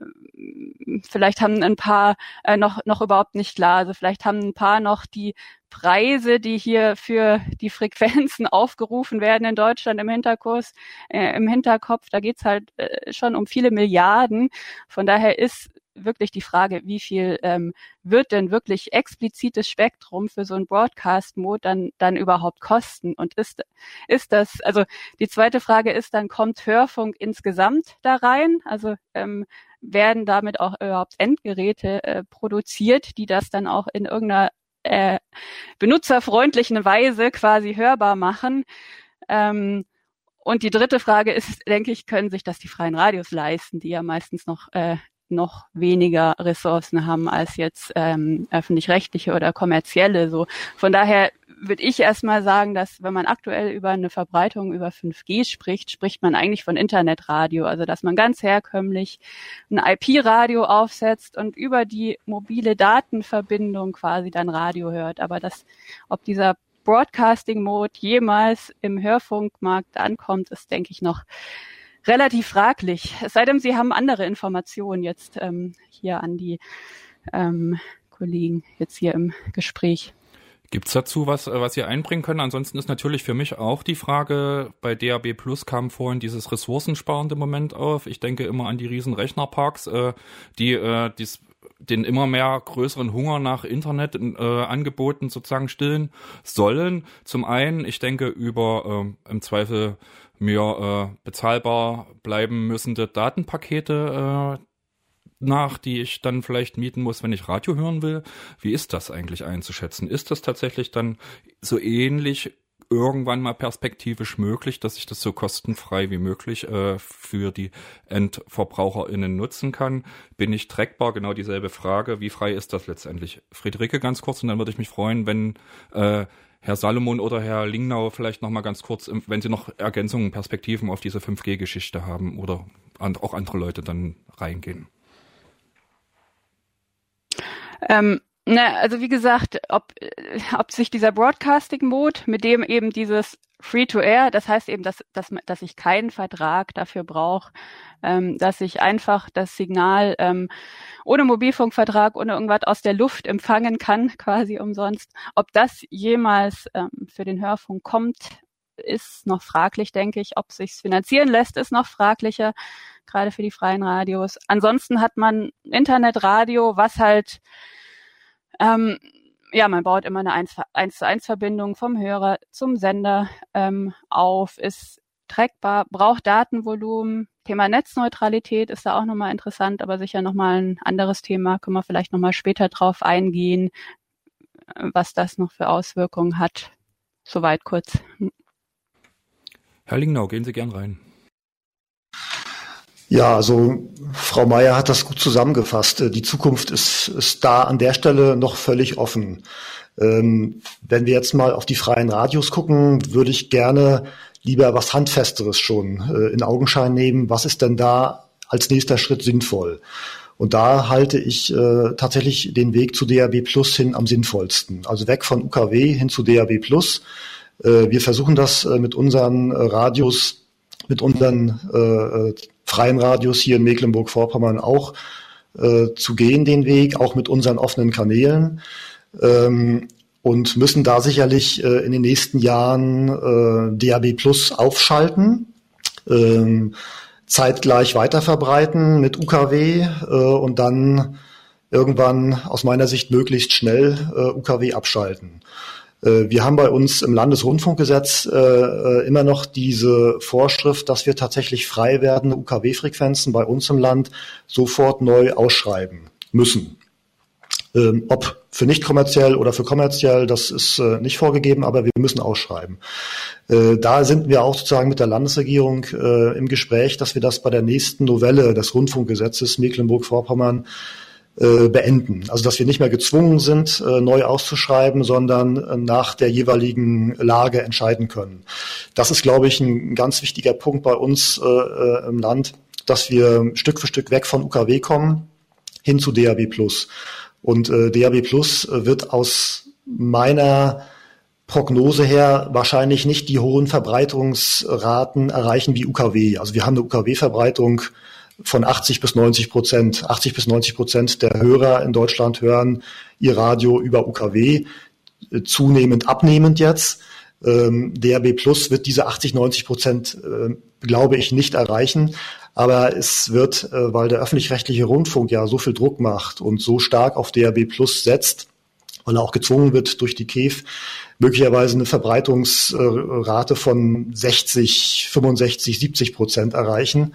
vielleicht haben ein paar äh, noch noch überhaupt nicht klar. Also vielleicht haben ein paar noch die Preise, die hier für die Frequenzen aufgerufen werden in Deutschland im Hinterkurs, äh, im Hinterkopf. Da geht's halt äh, schon um viele Milliarden. Von daher ist wirklich die Frage, wie viel ähm, wird denn wirklich explizites Spektrum für so ein Broadcast-Mode dann, dann überhaupt kosten? Und ist, ist das, also die zweite Frage ist dann, kommt Hörfunk insgesamt da rein? Also ähm, werden damit auch überhaupt Endgeräte äh, produziert, die das dann auch in irgendeiner äh, benutzerfreundlichen Weise quasi hörbar machen? Ähm, und die dritte Frage ist, denke ich, können sich das die freien Radios leisten, die ja meistens noch äh, noch weniger Ressourcen haben als jetzt ähm, öffentlich-rechtliche oder kommerzielle. So von daher würde ich erstmal sagen, dass wenn man aktuell über eine Verbreitung über 5G spricht, spricht man eigentlich von Internetradio, also dass man ganz herkömmlich ein IP-Radio aufsetzt und über die mobile Datenverbindung quasi dann Radio hört. Aber das, ob dieser Broadcasting-Mode jemals im Hörfunkmarkt ankommt, ist, denke ich, noch relativ fraglich. Es sei denn, Sie haben andere Informationen jetzt ähm, hier an die ähm, Kollegen jetzt hier im Gespräch. Gibt's dazu was, äh, was Sie einbringen können? Ansonsten ist natürlich für mich auch die Frage, bei DAB Plus kam vorhin dieses ressourcensparende Moment auf. Ich denke immer an die riesen Rechnerparks, äh, die äh, dies, den immer mehr größeren Hunger nach Internetangeboten äh, sozusagen stillen sollen. Zum einen, ich denke über äh, im Zweifel mir äh, bezahlbar bleiben müssende Datenpakete äh, nach, die ich dann vielleicht mieten muss, wenn ich Radio hören will. Wie ist das eigentlich einzuschätzen? Ist das tatsächlich dann so ähnlich irgendwann mal perspektivisch möglich, dass ich das so kostenfrei wie möglich äh, für die EndverbraucherInnen nutzen kann. Bin ich trackbar? Genau dieselbe Frage. Wie frei ist das letztendlich? Friederike ganz kurz und dann würde ich mich freuen, wenn äh, Herr Salomon oder Herr Lingnau vielleicht noch mal ganz kurz, wenn Sie noch Ergänzungen, Perspektiven auf diese 5G-Geschichte haben oder auch andere Leute dann reingehen. Ähm, Ne, also wie gesagt, ob, ob sich dieser Broadcasting-Mode, mit dem eben dieses Free-to-Air, das heißt eben, dass, dass, dass ich keinen Vertrag dafür brauche, ähm, dass ich einfach das Signal ähm, ohne Mobilfunkvertrag, ohne irgendwas aus der Luft empfangen kann, quasi umsonst. Ob das jemals ähm, für den Hörfunk kommt, ist noch fraglich, denke ich. Ob sich's finanzieren lässt, ist noch fraglicher, gerade für die freien Radios. Ansonsten hat man Internetradio, was halt ähm, ja, man baut immer eine 1, 1 zu 1 Verbindung vom Hörer zum Sender ähm, auf, ist trackbar, braucht Datenvolumen. Thema Netzneutralität ist da auch nochmal interessant, aber sicher nochmal ein anderes Thema. Können wir vielleicht nochmal später drauf eingehen, was das noch für Auswirkungen hat. Soweit kurz. Herr Lingnau, gehen Sie gern rein. Ja, also Frau Meier hat das gut zusammengefasst. Die Zukunft ist, ist da an der Stelle noch völlig offen. Ähm, wenn wir jetzt mal auf die freien Radios gucken, würde ich gerne lieber was Handfesteres schon äh, in Augenschein nehmen. Was ist denn da als nächster Schritt sinnvoll? Und da halte ich äh, tatsächlich den Weg zu DAB Plus hin am sinnvollsten. Also weg von UKW hin zu DAB Plus. Äh, wir versuchen das äh, mit unseren äh, Radios, mit unseren äh, freien Radios hier in Mecklenburg-Vorpommern auch äh, zu gehen, den Weg, auch mit unseren offenen Kanälen. Ähm, und müssen da sicherlich äh, in den nächsten Jahren äh, DAB Plus aufschalten, ähm, zeitgleich weiterverbreiten mit UKW äh, und dann irgendwann aus meiner Sicht möglichst schnell äh, UKW abschalten. Äh, wir haben bei uns im Landesrundfunkgesetz äh, äh, immer noch diese Vorschrift, dass wir tatsächlich frei werdende UKW-Frequenzen bei uns im Land sofort neu ausschreiben müssen. Ähm, ob für nicht kommerziell oder für kommerziell, das ist nicht vorgegeben, aber wir müssen ausschreiben. Da sind wir auch sozusagen mit der Landesregierung im Gespräch, dass wir das bei der nächsten Novelle des Rundfunkgesetzes Mecklenburg-Vorpommern äh, beenden. Also dass wir nicht mehr gezwungen sind, äh, neu auszuschreiben, sondern äh, nach der jeweiligen Lage entscheiden können. Das ist, glaube ich, ein ganz wichtiger Punkt bei uns im Land, dass wir Stück für Stück weg von UKW kommen hin zu DAB Plus. Und DAB Plus wird aus meiner Prognose her wahrscheinlich nicht die hohen Verbreitungsraten erreichen wie UKW. Also wir haben eine UKW-Verbreitung von 80 bis 90 Prozent. 80 bis 90 Prozent der Hörer in Deutschland hören ihr Radio über UKW, äh, zunehmend abnehmend jetzt. Ähm, DRB Plus wird diese 80, 90 Prozent, äh, glaube ich, nicht erreichen. Aber es wird, äh, weil der öffentlich-rechtliche Rundfunk ja so viel Druck macht und so stark auf DRB Plus setzt, weil er auch gezwungen wird durch die KEF, möglicherweise eine Verbreitungsrate von 60, 65, 70 Prozent erreichen.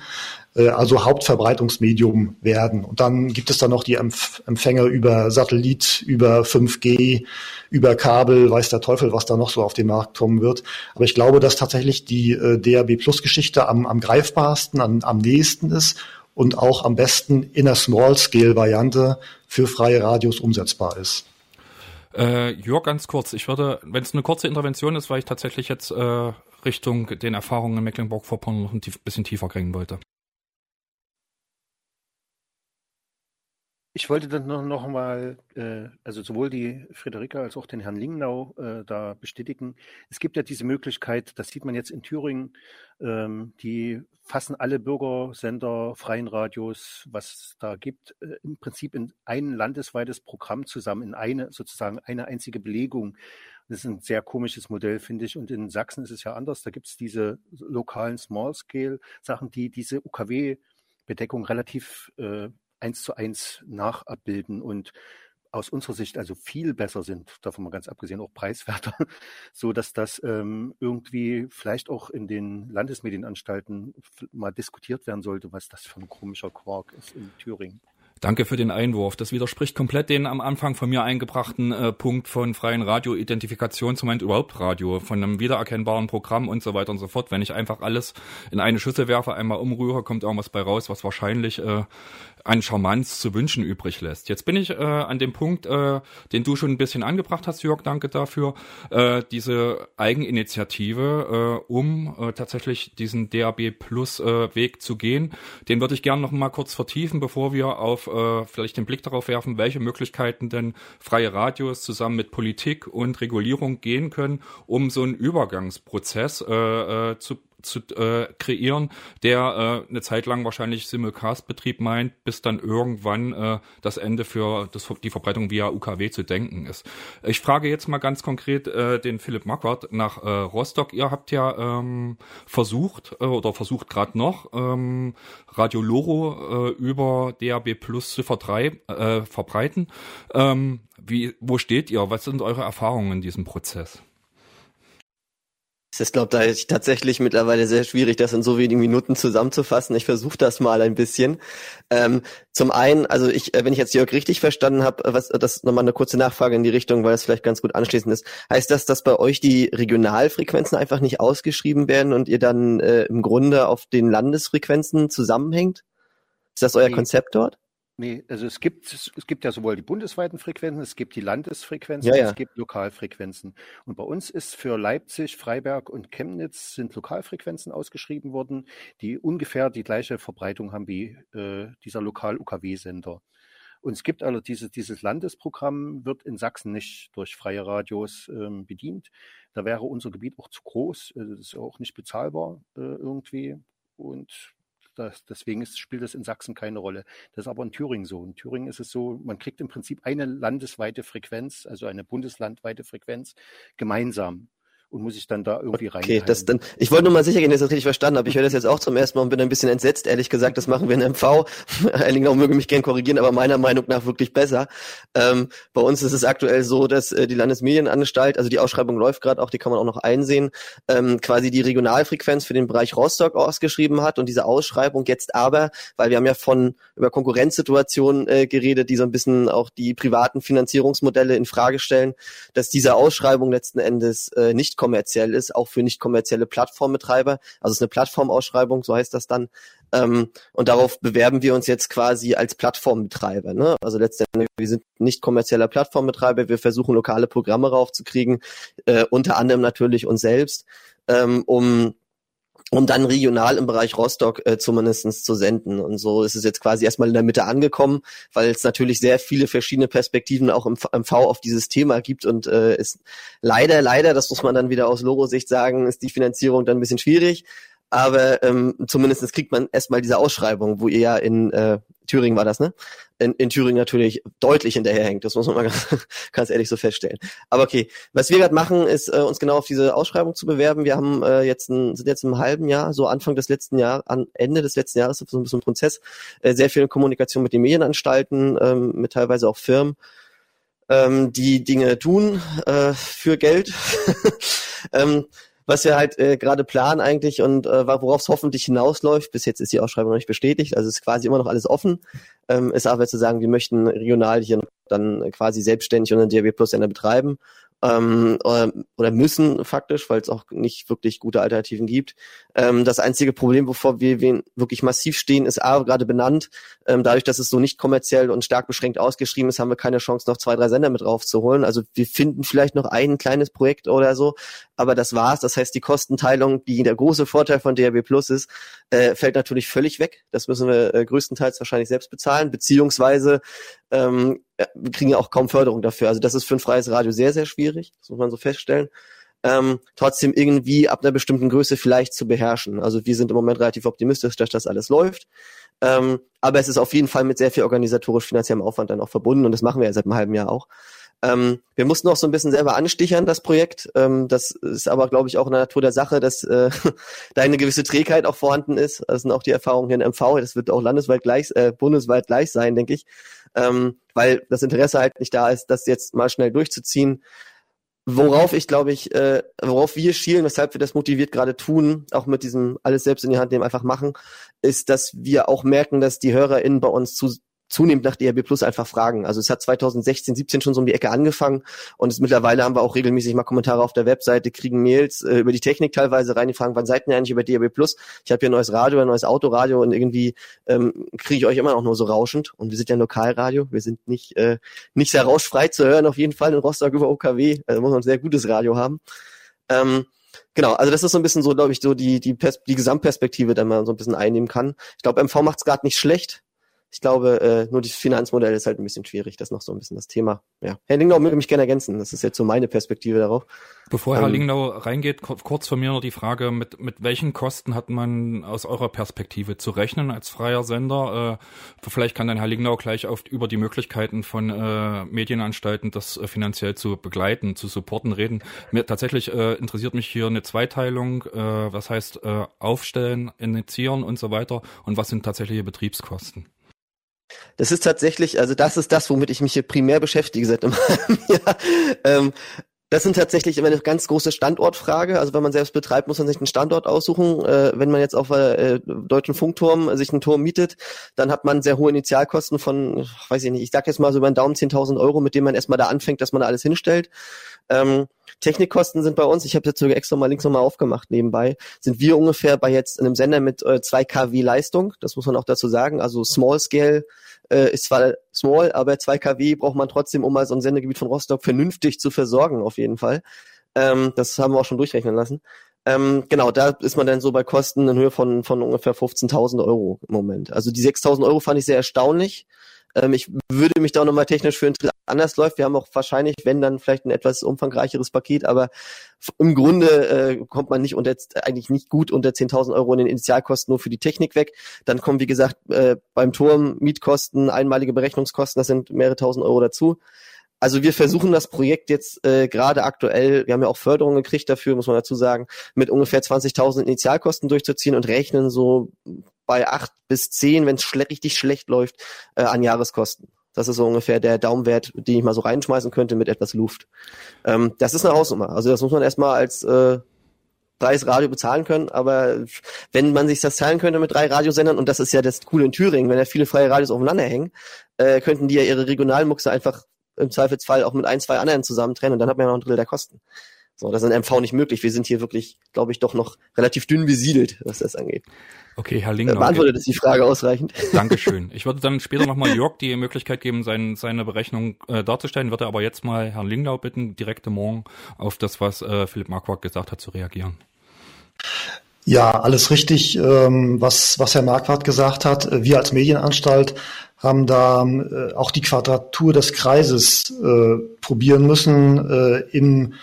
Äh, also Hauptverbreitungsmedium werden. Und dann gibt es dann noch die Empfänger über Satellit, über 5G, über Kabel, weiß der Teufel, was da noch so auf den Markt kommen wird. Aber ich glaube, dass tatsächlich die äh, DAB Plus Geschichte am, am greifbarsten, am, am nächsten ist und auch am besten in der Small-Scale-Variante für freie Radios umsetzbar ist. Äh, Jörg, ganz kurz. Ich würde, wenn es eine kurze Intervention ist, weil ich tatsächlich jetzt äh, Richtung den Erfahrungen in Mecklenburg-Vorpommern noch ein tief, bisschen tiefer kriegen wollte. Ich wollte dann noch, noch mal, äh, also sowohl die Friederike als auch den Herrn Lingnau äh, da bestätigen. Es gibt ja diese Möglichkeit, das sieht man jetzt in Thüringen, ähm, die fassen alle Bürgersender, freien Radios, was da gibt, äh, im Prinzip in ein landesweites Programm zusammen, in eine sozusagen eine einzige Belegung. Das ist ein sehr komisches Modell, finde ich. Und in Sachsen ist es ja anders. Da gibt es diese lokalen Small-Scale-Sachen, die diese UKW-Bedeckung relativ äh, eins zu eins nachabbilden und aus unserer Sicht also viel besser sind, davon mal ganz abgesehen auch preiswerter, so dass das ähm, irgendwie vielleicht auch in den Landesmedienanstalten mal diskutiert werden sollte, was das für ein komischer Quark ist in Thüringen. Danke für den Einwurf. Das widerspricht komplett den am Anfang von mir eingebrachten äh, Punkt von freien Radio-Identifikation, zum Moment überhaupt Radio, von einem wiedererkennbaren Programm und so weiter und so fort. Wenn ich einfach alles in eine Schüssel werfe, einmal umrühre, kommt irgendwas bei raus, was wahrscheinlich äh, an Charmanz zu wünschen übrig lässt. Jetzt bin ich äh, an dem Punkt, äh, den du schon ein bisschen angebracht hast, Jörg, danke dafür, äh, diese Eigeninitiative, äh, um äh, tatsächlich diesen DAB Plus äh, Weg zu gehen. Den würde ich gerne noch mal kurz vertiefen, bevor wir auf äh, vielleicht den Blick darauf werfen, welche Möglichkeiten denn freie Radios zusammen mit Politik und Regulierung gehen können, um so einen Übergangsprozess äh, äh, zu zu äh, kreieren, der äh, eine Zeit lang wahrscheinlich Simulcast-Betrieb meint, bis dann irgendwann äh, das Ende für das, die Verbreitung via UKW zu denken ist. Ich frage jetzt mal ganz konkret äh, den Philipp Marquardt nach äh, Rostock. Ihr habt ja ähm, versucht äh, oder versucht gerade noch ähm, Radio Loro äh, über DAB Plus zu äh, verbreiten. Ähm, wie, wo steht ihr? Was sind eure Erfahrungen in diesem Prozess? Es ist, glaube da ist tatsächlich mittlerweile sehr schwierig, das in so wenigen Minuten zusammenzufassen. Ich versuche das mal ein bisschen. Ähm, zum einen, also ich, äh, wenn ich jetzt Jörg richtig verstanden habe, was das nochmal eine kurze Nachfrage in die Richtung, weil das vielleicht ganz gut anschließend ist. Heißt das, dass bei euch die Regionalfrequenzen einfach nicht ausgeschrieben werden und ihr dann äh, im Grunde auf den Landesfrequenzen zusammenhängt? Ist das euer. Konzept dort? Nee, also es gibt, es gibt ja sowohl die bundesweiten Frequenzen, es gibt die Landesfrequenzen, Ja, ja. es gibt Lokalfrequenzen. Und bei uns ist für Leipzig, Freiberg und Chemnitz sind Lokalfrequenzen ausgeschrieben worden, die ungefähr die gleiche Verbreitung haben wie äh, dieser Lokal-UKW-Sender. Und es gibt also dieses, dieses Landesprogramm wird in Sachsen nicht durch freie Radios ähm, bedient. Da wäre unser Gebiet auch zu groß, äh, das ist auch nicht bezahlbar äh, irgendwie. Und das, deswegen ist, spielt das in Sachsen keine Rolle. Das ist aber in Thüringen so. In Thüringen ist es so, man kriegt im Prinzip eine landesweite Frequenz, also eine bundeslandweite Frequenz gemeinsam und muss sich dann da irgendwie rein. Okay, das dann. Ich wollte nur mal sicher gehen, dass ich das richtig verstanden habe. Ich höre das jetzt auch zum ersten Mal und bin ein bisschen entsetzt. Ehrlich gesagt, das machen wir in MV. Erlingnau möge mich gern korrigieren, aber meiner Meinung nach wirklich besser. Ähm, bei uns ist es aktuell so, dass äh, die Landesmedienanstalt, also die Ausschreibung läuft gerade auch, die kann man auch noch einsehen, ähm, quasi die Regionalfrequenz für den Bereich Rostock ausgeschrieben hat und diese Ausschreibung jetzt aber, weil wir haben ja von über Konkurrenzsituationen äh, geredet, die so ein bisschen auch die privaten Finanzierungsmodelle in Frage stellen, dass diese Ausschreibung letzten Endes äh, nicht kommerziell ist, auch für nicht kommerzielle Plattformbetreiber. Also es ist eine Plattformausschreibung, so heißt das dann. Ähm, und darauf bewerben wir uns jetzt quasi als Plattformbetreiber. Ne? Also letztendlich, wir sind nicht kommerzieller Plattformbetreiber, wir versuchen lokale Programme raufzukriegen, äh, unter anderem natürlich uns selbst, ähm, um um dann regional im Bereich Rostock äh, zumindestens zu senden. Und so ist es jetzt quasi erstmal in der Mitte angekommen, weil es natürlich sehr viele verschiedene Perspektiven auch im MV auf dieses Thema gibt. Und äh, ist leider, leider, das muss man dann wieder aus Logo-Sicht sagen, ist die Finanzierung dann ein bisschen schwierig. Aber ähm, zumindest kriegt man erstmal diese Ausschreibung, wo ihr ja in äh, Thüringen war das, ne? In, in Thüringen natürlich deutlich hinterherhängt. Das muss man mal ganz, ganz ehrlich so feststellen. Aber okay, was wir gerade machen, ist äh, uns genau auf diese Ausschreibung zu bewerben. Wir haben äh, jetzt ein, sind jetzt im halben Jahr, so Anfang des letzten Jahres, an Ende des letzten Jahres, so ein bisschen Prozess, äh, sehr viel in Kommunikation mit den Medienanstalten, ähm, mit teilweise auch Firmen, ähm, die Dinge tun äh, für Geld. ähm, was wir halt äh, gerade planen eigentlich und äh, worauf es hoffentlich hinausläuft. Bis jetzt ist die Ausschreibung noch nicht bestätigt, also ist quasi immer noch alles offen. Ähm, ist aber zu sagen, wir möchten regional hier dann quasi selbstständig unseren DRB Plus Sender betreiben ähm, oder, oder müssen faktisch, weil es auch nicht wirklich gute Alternativen gibt. Ähm, das einzige Problem, wovor wir wir wirklich massiv stehen, ist A, gerade benannt. Ähm, dadurch, dass es so nicht kommerziell und stark beschränkt ausgeschrieben ist, haben wir keine Chance, noch zwei, drei Sender mit raufzuholen. Also wir finden vielleicht noch ein kleines Projekt oder so, aber das war's. Das heißt, die Kostenteilung, die der große Vorteil von DRB Plus ist, äh, fällt natürlich völlig weg. Das müssen wir äh, größtenteils wahrscheinlich selbst bezahlen, beziehungsweise ähm, kriegen ja auch kaum Förderung dafür. Also das ist für ein freies Radio sehr, sehr schwierig, das muss man so feststellen. Ähm, trotzdem irgendwie ab einer bestimmten Größe vielleicht zu beherrschen. Also wir sind im Moment relativ optimistisch, dass das alles läuft. Ähm, aber es ist auf jeden Fall mit sehr viel organisatorisch finanziellem Aufwand dann auch verbunden und das machen wir ja seit einem halben Jahr auch. Ähm, wir mussten auch so ein bisschen selber anstichern, das Projekt. Ähm, das ist aber, glaube ich, auch in der Natur der Sache, dass äh, da eine gewisse Trägheit auch vorhanden ist. Das sind auch die Erfahrungen hier in MV. Das wird auch landesweit gleich, äh, bundesweit gleich sein, denke ich. Ähm, weil das Interesse halt nicht da ist, das jetzt mal schnell durchzuziehen. Worauf ich, glaube ich, äh, worauf wir schielen, weshalb wir das motiviert gerade tun, auch mit diesem alles selbst in die Hand nehmen, einfach machen, ist, dass wir auch merken, dass die HörerInnen bei uns zu zunehmend nach DRB Plus einfach fragen. Also es hat 2016, 17 schon so um die Ecke angefangen und es, mittlerweile haben wir auch regelmäßig mal Kommentare auf der Webseite, kriegen Mails äh, über die Technik teilweise rein, die fragen, wann seid ihr eigentlich über DRB Plus? Ich habe hier ein neues Radio, ein neues Autoradio und irgendwie ähm, kriege ich euch immer noch nur so rauschend und wir sind ja ein Lokalradio, wir sind nicht äh, nicht sehr rauschfrei zu hören, auf jeden Fall in Rostock über OKW, also muss man ein sehr gutes Radio haben. Ähm, Genau, also das ist so ein bisschen so, glaube ich, so die, die, Pers die Gesamtperspektive, die man so ein bisschen einnehmen kann. Ich glaube, MV macht es gerade nicht schlecht. Ich glaube, äh, nur das Finanzmodell ist halt ein bisschen schwierig. Das ist noch so ein bisschen das Thema. Ja. Herr Lingnau möge mich gerne ergänzen. Das ist jetzt so meine Perspektive darauf. Bevor Herr ähm, Lingnau reingeht, kurz von mir noch die Frage, mit, mit welchen Kosten hat man aus eurer Perspektive zu rechnen als freier Sender? Äh, vielleicht kann dann Herr Lingnau gleich oft über die Möglichkeiten von äh, Medienanstalten, das äh, finanziell zu begleiten, zu supporten, reden. Mir, tatsächlich äh, interessiert mich hier eine Zweiteilung. Äh, was heißt äh, aufstellen, initiieren und so weiter? Und was sind tatsächliche Betriebskosten? Das ist tatsächlich, also das ist das, womit ich mich hier primär beschäftige seit einem Jahr. Ähm, das sind tatsächlich immer eine ganz große Standortfrage. Also wenn man selbst betreibt, muss man sich einen Standort aussuchen. Äh, wenn man jetzt auf äh, deutschen Funkturm sich einen Turm mietet, dann hat man sehr hohe Initialkosten von, weiß ich nicht, ich sag jetzt mal so über den Daumen 10.000 Euro, mit dem man erstmal da anfängt, dass man da alles hinstellt. Ähm, Technikkosten sind bei uns, ich habe jetzt sogar extra mal links nochmal aufgemacht nebenbei, sind wir ungefähr bei jetzt einem Sender mit äh, 2 kW Leistung, das muss man auch dazu sagen, also Small Scale äh, ist zwar small, aber 2 kW braucht man trotzdem, um mal so ein Sendegebiet von Rostock vernünftig zu versorgen, auf jeden Fall. Ähm, das haben wir auch schon durchrechnen lassen. Ähm, genau, da ist man dann so bei Kosten in Höhe von, von ungefähr 15.000 Euro im Moment. Also die 6.000 Euro fand ich sehr erstaunlich. Ähm, ich würde mich da auch nochmal technisch für anders läuft. Wir haben auch wahrscheinlich, wenn dann vielleicht ein etwas umfangreicheres Paket, aber im Grunde äh, kommt man nicht unter eigentlich nicht gut unter 10.000 Euro in den Initialkosten nur für die Technik weg. Dann kommen wie gesagt äh, beim Turm Mietkosten, einmalige Berechnungskosten, das sind mehrere tausend Euro dazu. Also wir versuchen das Projekt jetzt äh, gerade aktuell, wir haben ja auch Förderung gekriegt dafür, muss man dazu sagen, mit ungefähr 20.000 Initialkosten durchzuziehen und rechnen so bei acht bis zehn, wenn es schle richtig schlecht läuft, äh, an Jahreskosten. Das ist so ungefähr der Daumenwert, den ich mal so reinschmeißen könnte mit etwas Luft. Ähm, das ist eine Hausnummer. Also das muss man erstmal als äh, Preis Radio bezahlen können, aber wenn man sich das zahlen könnte mit drei Radiosendern, und das ist ja das Coole in Thüringen, wenn ja viele freie Radios aufeinander hängen, äh, könnten die ja ihre Regionalmuxe einfach im Zweifelsfall auch mit ein, zwei anderen zusammentrennen und dann hat man ja noch ein Drittel der Kosten. So, das ist in MV nicht möglich. Wir sind hier wirklich, glaube ich, doch noch relativ dünn besiedelt, was das angeht. Okay, Herr Lingner. Äh, beantwortet es die Frage ausreichend? Dankeschön. Ich würde dann später nochmal Jörg die Möglichkeit geben, sein, seine Berechnung äh, darzustellen, würde aber jetzt mal Herrn Linglau bitten, direkt morgen auf das, was äh, Philipp Marquardt gesagt hat, zu reagieren. Ja, alles richtig, ähm, was, was Herr Marquardt gesagt hat. Wir als Medienanstalt haben da äh, auch die Quadratur des Kreises äh, probieren müssen äh, im,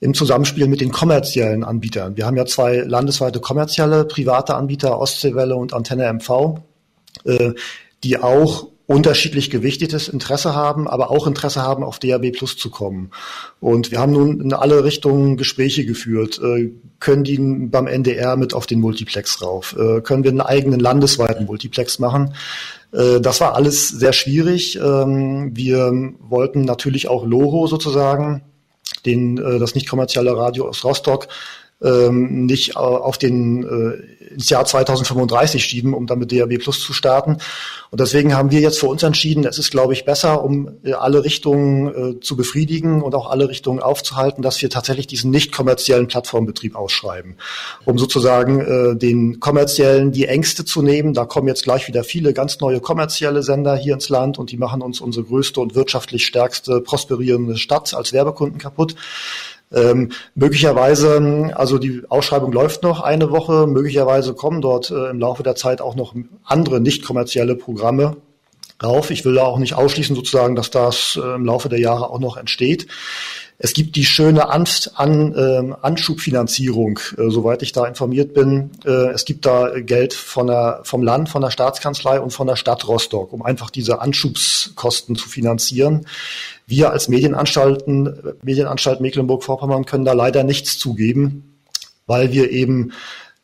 im Zusammenspiel mit den kommerziellen Anbietern. Wir haben ja zwei landesweite kommerzielle private Anbieter, Ostseewelle und Antenne MV, äh, die auch unterschiedlich gewichtetes Interesse haben, aber auch Interesse haben, auf DAB Plus zu kommen. Und wir haben nun in alle Richtungen Gespräche geführt. Äh, können die beim NDR mit auf den Multiplex rauf? Äh, können wir einen eigenen landesweiten Multiplex machen? Äh, das war alles sehr schwierig. Ähm, wir wollten natürlich auch Loro sozusagen, den, äh, das nicht kommerzielle Radio aus Rostock, ähm, nicht äh, auf den äh, ins Jahr 2035 schieben, um dann mit DAB Plus zu starten. Und deswegen haben wir jetzt für uns entschieden, es ist, glaube ich, besser, um äh, alle Richtungen äh, zu befriedigen und auch alle Richtungen aufzuhalten, dass wir tatsächlich diesen nicht kommerziellen Plattformbetrieb ausschreiben, um sozusagen äh, den kommerziellen die Ängste zu nehmen. Da kommen jetzt gleich wieder viele ganz neue kommerzielle Sender hier ins Land und die machen uns unsere größte und wirtschaftlich stärkste prosperierende Stadt als Werbekunden kaputt. Ähm, möglicherweise, also die Ausschreibung läuft noch eine Woche, möglicherweise kommen dort äh, im Laufe der Zeit auch noch andere nicht kommerzielle Programme rauf. Ich will da auch nicht ausschließen sozusagen, dass das äh, im Laufe der Jahre auch noch entsteht. Es gibt die schöne An An äh, Anschubfinanzierung, äh, soweit ich da informiert bin. Äh, es gibt da Geld von der, vom Land, von der Staatskanzlei und von der Stadt Rostock, um einfach diese Anschubskosten zu finanzieren. Wir als Medienanstalten, Medienanstalt Mecklenburg-Vorpommern können da leider nichts zugeben, weil wir eben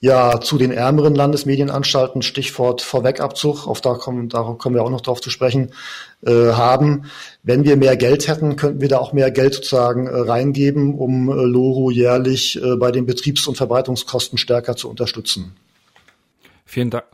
ja zu den ärmeren Landesmedienanstalten, Stichwort Vorwegabzug, auf da kommen, darauf kommen wir auch noch drauf zu sprechen, äh, haben. Wenn wir mehr Geld hätten, könnten wir da auch mehr Geld sozusagen äh, reingeben, um äh, Loro jährlich äh, bei den Betriebs- und Verbreitungskosten stärker zu unterstützen. Vielen Dank.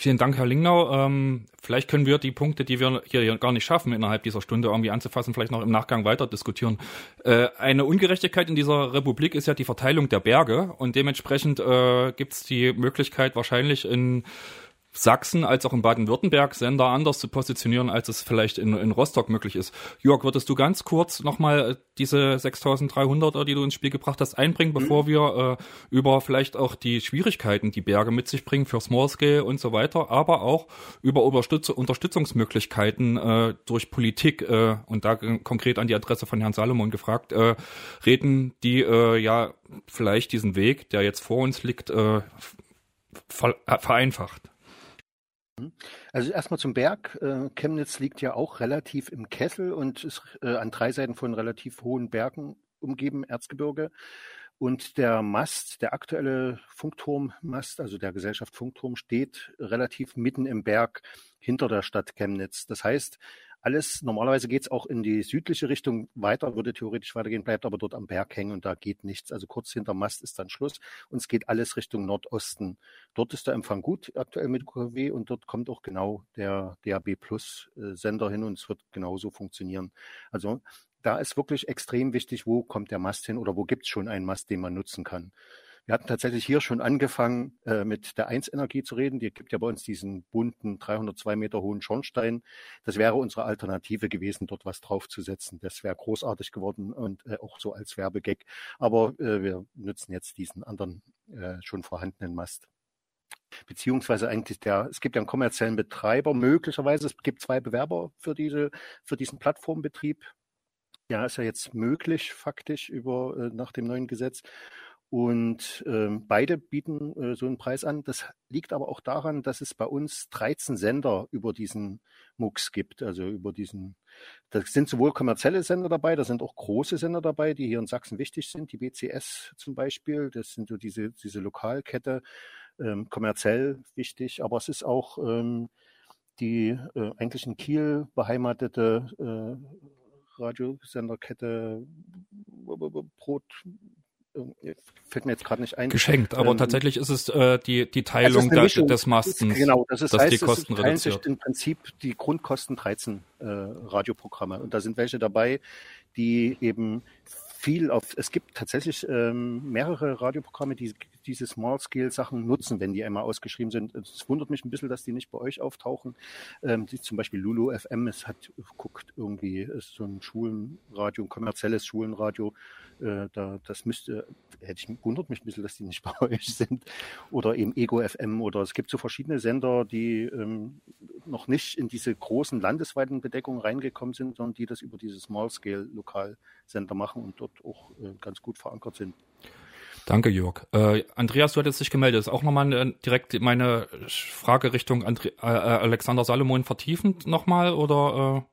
Vielen Dank, Herr Lingnau. Ähm, vielleicht können wir die Punkte, die wir hier gar nicht schaffen, innerhalb dieser Stunde irgendwie anzufassen, vielleicht noch im Nachgang weiter diskutieren. Äh, eine Ungerechtigkeit in dieser Republik ist ja die Verteilung der Berge und dementsprechend äh, gibt es die Möglichkeit wahrscheinlich in Sachsen als auch in Baden-Württemberg Sender anders zu positionieren, als es vielleicht in, in Rostock möglich ist. Jörg, würdest du ganz kurz nochmal äh, diese 6300er, die du ins Spiel gebracht hast, einbringen, bevor mhm. wir äh, über vielleicht auch die Schwierigkeiten, die Berge mit sich bringen für Small Scale und so weiter, aber auch über Unterstütz Unterstützungsmöglichkeiten äh, durch Politik äh, und da konkret an die Adresse von Herrn Salomon gefragt, äh, reden, die äh, ja vielleicht diesen Weg, der jetzt vor uns liegt, äh, vereinfacht. Also erstmal zum Berg. Äh, Chemnitz liegt ja auch relativ im Kessel und ist äh, an drei Seiten von relativ hohen Bergen umgeben, Erzgebirge. Und der Mast, der aktuelle Funkturmmast, also der Gesellschaft Funkturm, steht relativ mitten im Berg hinter der Stadt Chemnitz. Das heißt, alles, normalerweise geht es auch in die südliche Richtung weiter, würde theoretisch weitergehen, bleibt aber dort am Berg hängen und da geht nichts. Also kurz hinter Mast ist dann Schluss und es geht alles Richtung Nordosten. Dort ist der Empfang gut, aktuell mit UKW und dort kommt auch genau der DAB Plus äh, Sender hin und es wird genauso funktionieren. Also da ist wirklich extrem wichtig, wo kommt der Mast hin oder wo gibt es schon einen Mast, den man nutzen kann. Wir hatten tatsächlich hier schon angefangen, äh, mit der 1-Energie zu reden. Die gibt ja bei uns diesen bunten, 302 Meter hohen Schornstein. Das wäre unsere Alternative gewesen, dort was draufzusetzen. Das wäre großartig geworden und äh, auch so als Werbegag. Aber äh, wir nutzen jetzt diesen anderen äh, schon vorhandenen Mast beziehungsweise eigentlich der, es gibt ja einen kommerziellen Betreiber, möglicherweise, es gibt zwei Bewerber für diese, für diesen Plattformbetrieb. Ja, ist ja jetzt möglich, faktisch über, äh, nach dem neuen Gesetz. Und ähm, beide bieten äh, so einen Preis an. Das liegt aber auch daran, dass es bei uns 13 Sender über diesen MUX gibt. Also über diesen, da sind sowohl kommerzielle Sender dabei, da sind auch große Sender dabei, die hier in Sachsen wichtig sind. Die BCS zum Beispiel, das sind so diese, diese Lokalkette, ähm, kommerziell wichtig. Aber es ist auch ähm, die äh, eigentlich in Kiel beheimatete äh, Radiosenderkette Brot, fällt mir jetzt gerade nicht ein. Geschenkt, aber ähm, tatsächlich ist es äh, die, die Teilung der, des Mastens, genau, das ist, dass heißt, die Kosten es reduziert. sich im Prinzip die Grundkosten 13 äh, Radioprogramme und da sind welche dabei, die eben viel auf, es gibt tatsächlich ähm, mehrere Radioprogramme, die diese Small-Scale-Sachen nutzen, wenn die einmal ausgeschrieben sind. Es wundert mich ein bisschen, dass die nicht bei euch auftauchen. Ähm, die, zum Beispiel Lulu FM, es hat, guckt irgendwie, ist so ein Schulenradio, ein kommerzielles Schulenradio, äh, da, das müsste, hätte ich, wundert mich ein bisschen, dass die nicht bei euch sind. Oder eben Ego FM oder es gibt so verschiedene Sender, die ähm, noch nicht in diese großen landesweiten Bedeckungen reingekommen sind, sondern die das über diese Small-Scale-Lokalsender machen und dort auch äh, ganz gut verankert sind. Danke, Jörg. Äh, Andreas, du hattest dich gemeldet. Ist auch nochmal äh, direkt meine Frage Richtung Andre äh, äh Alexander Salomon vertiefend nochmal oder?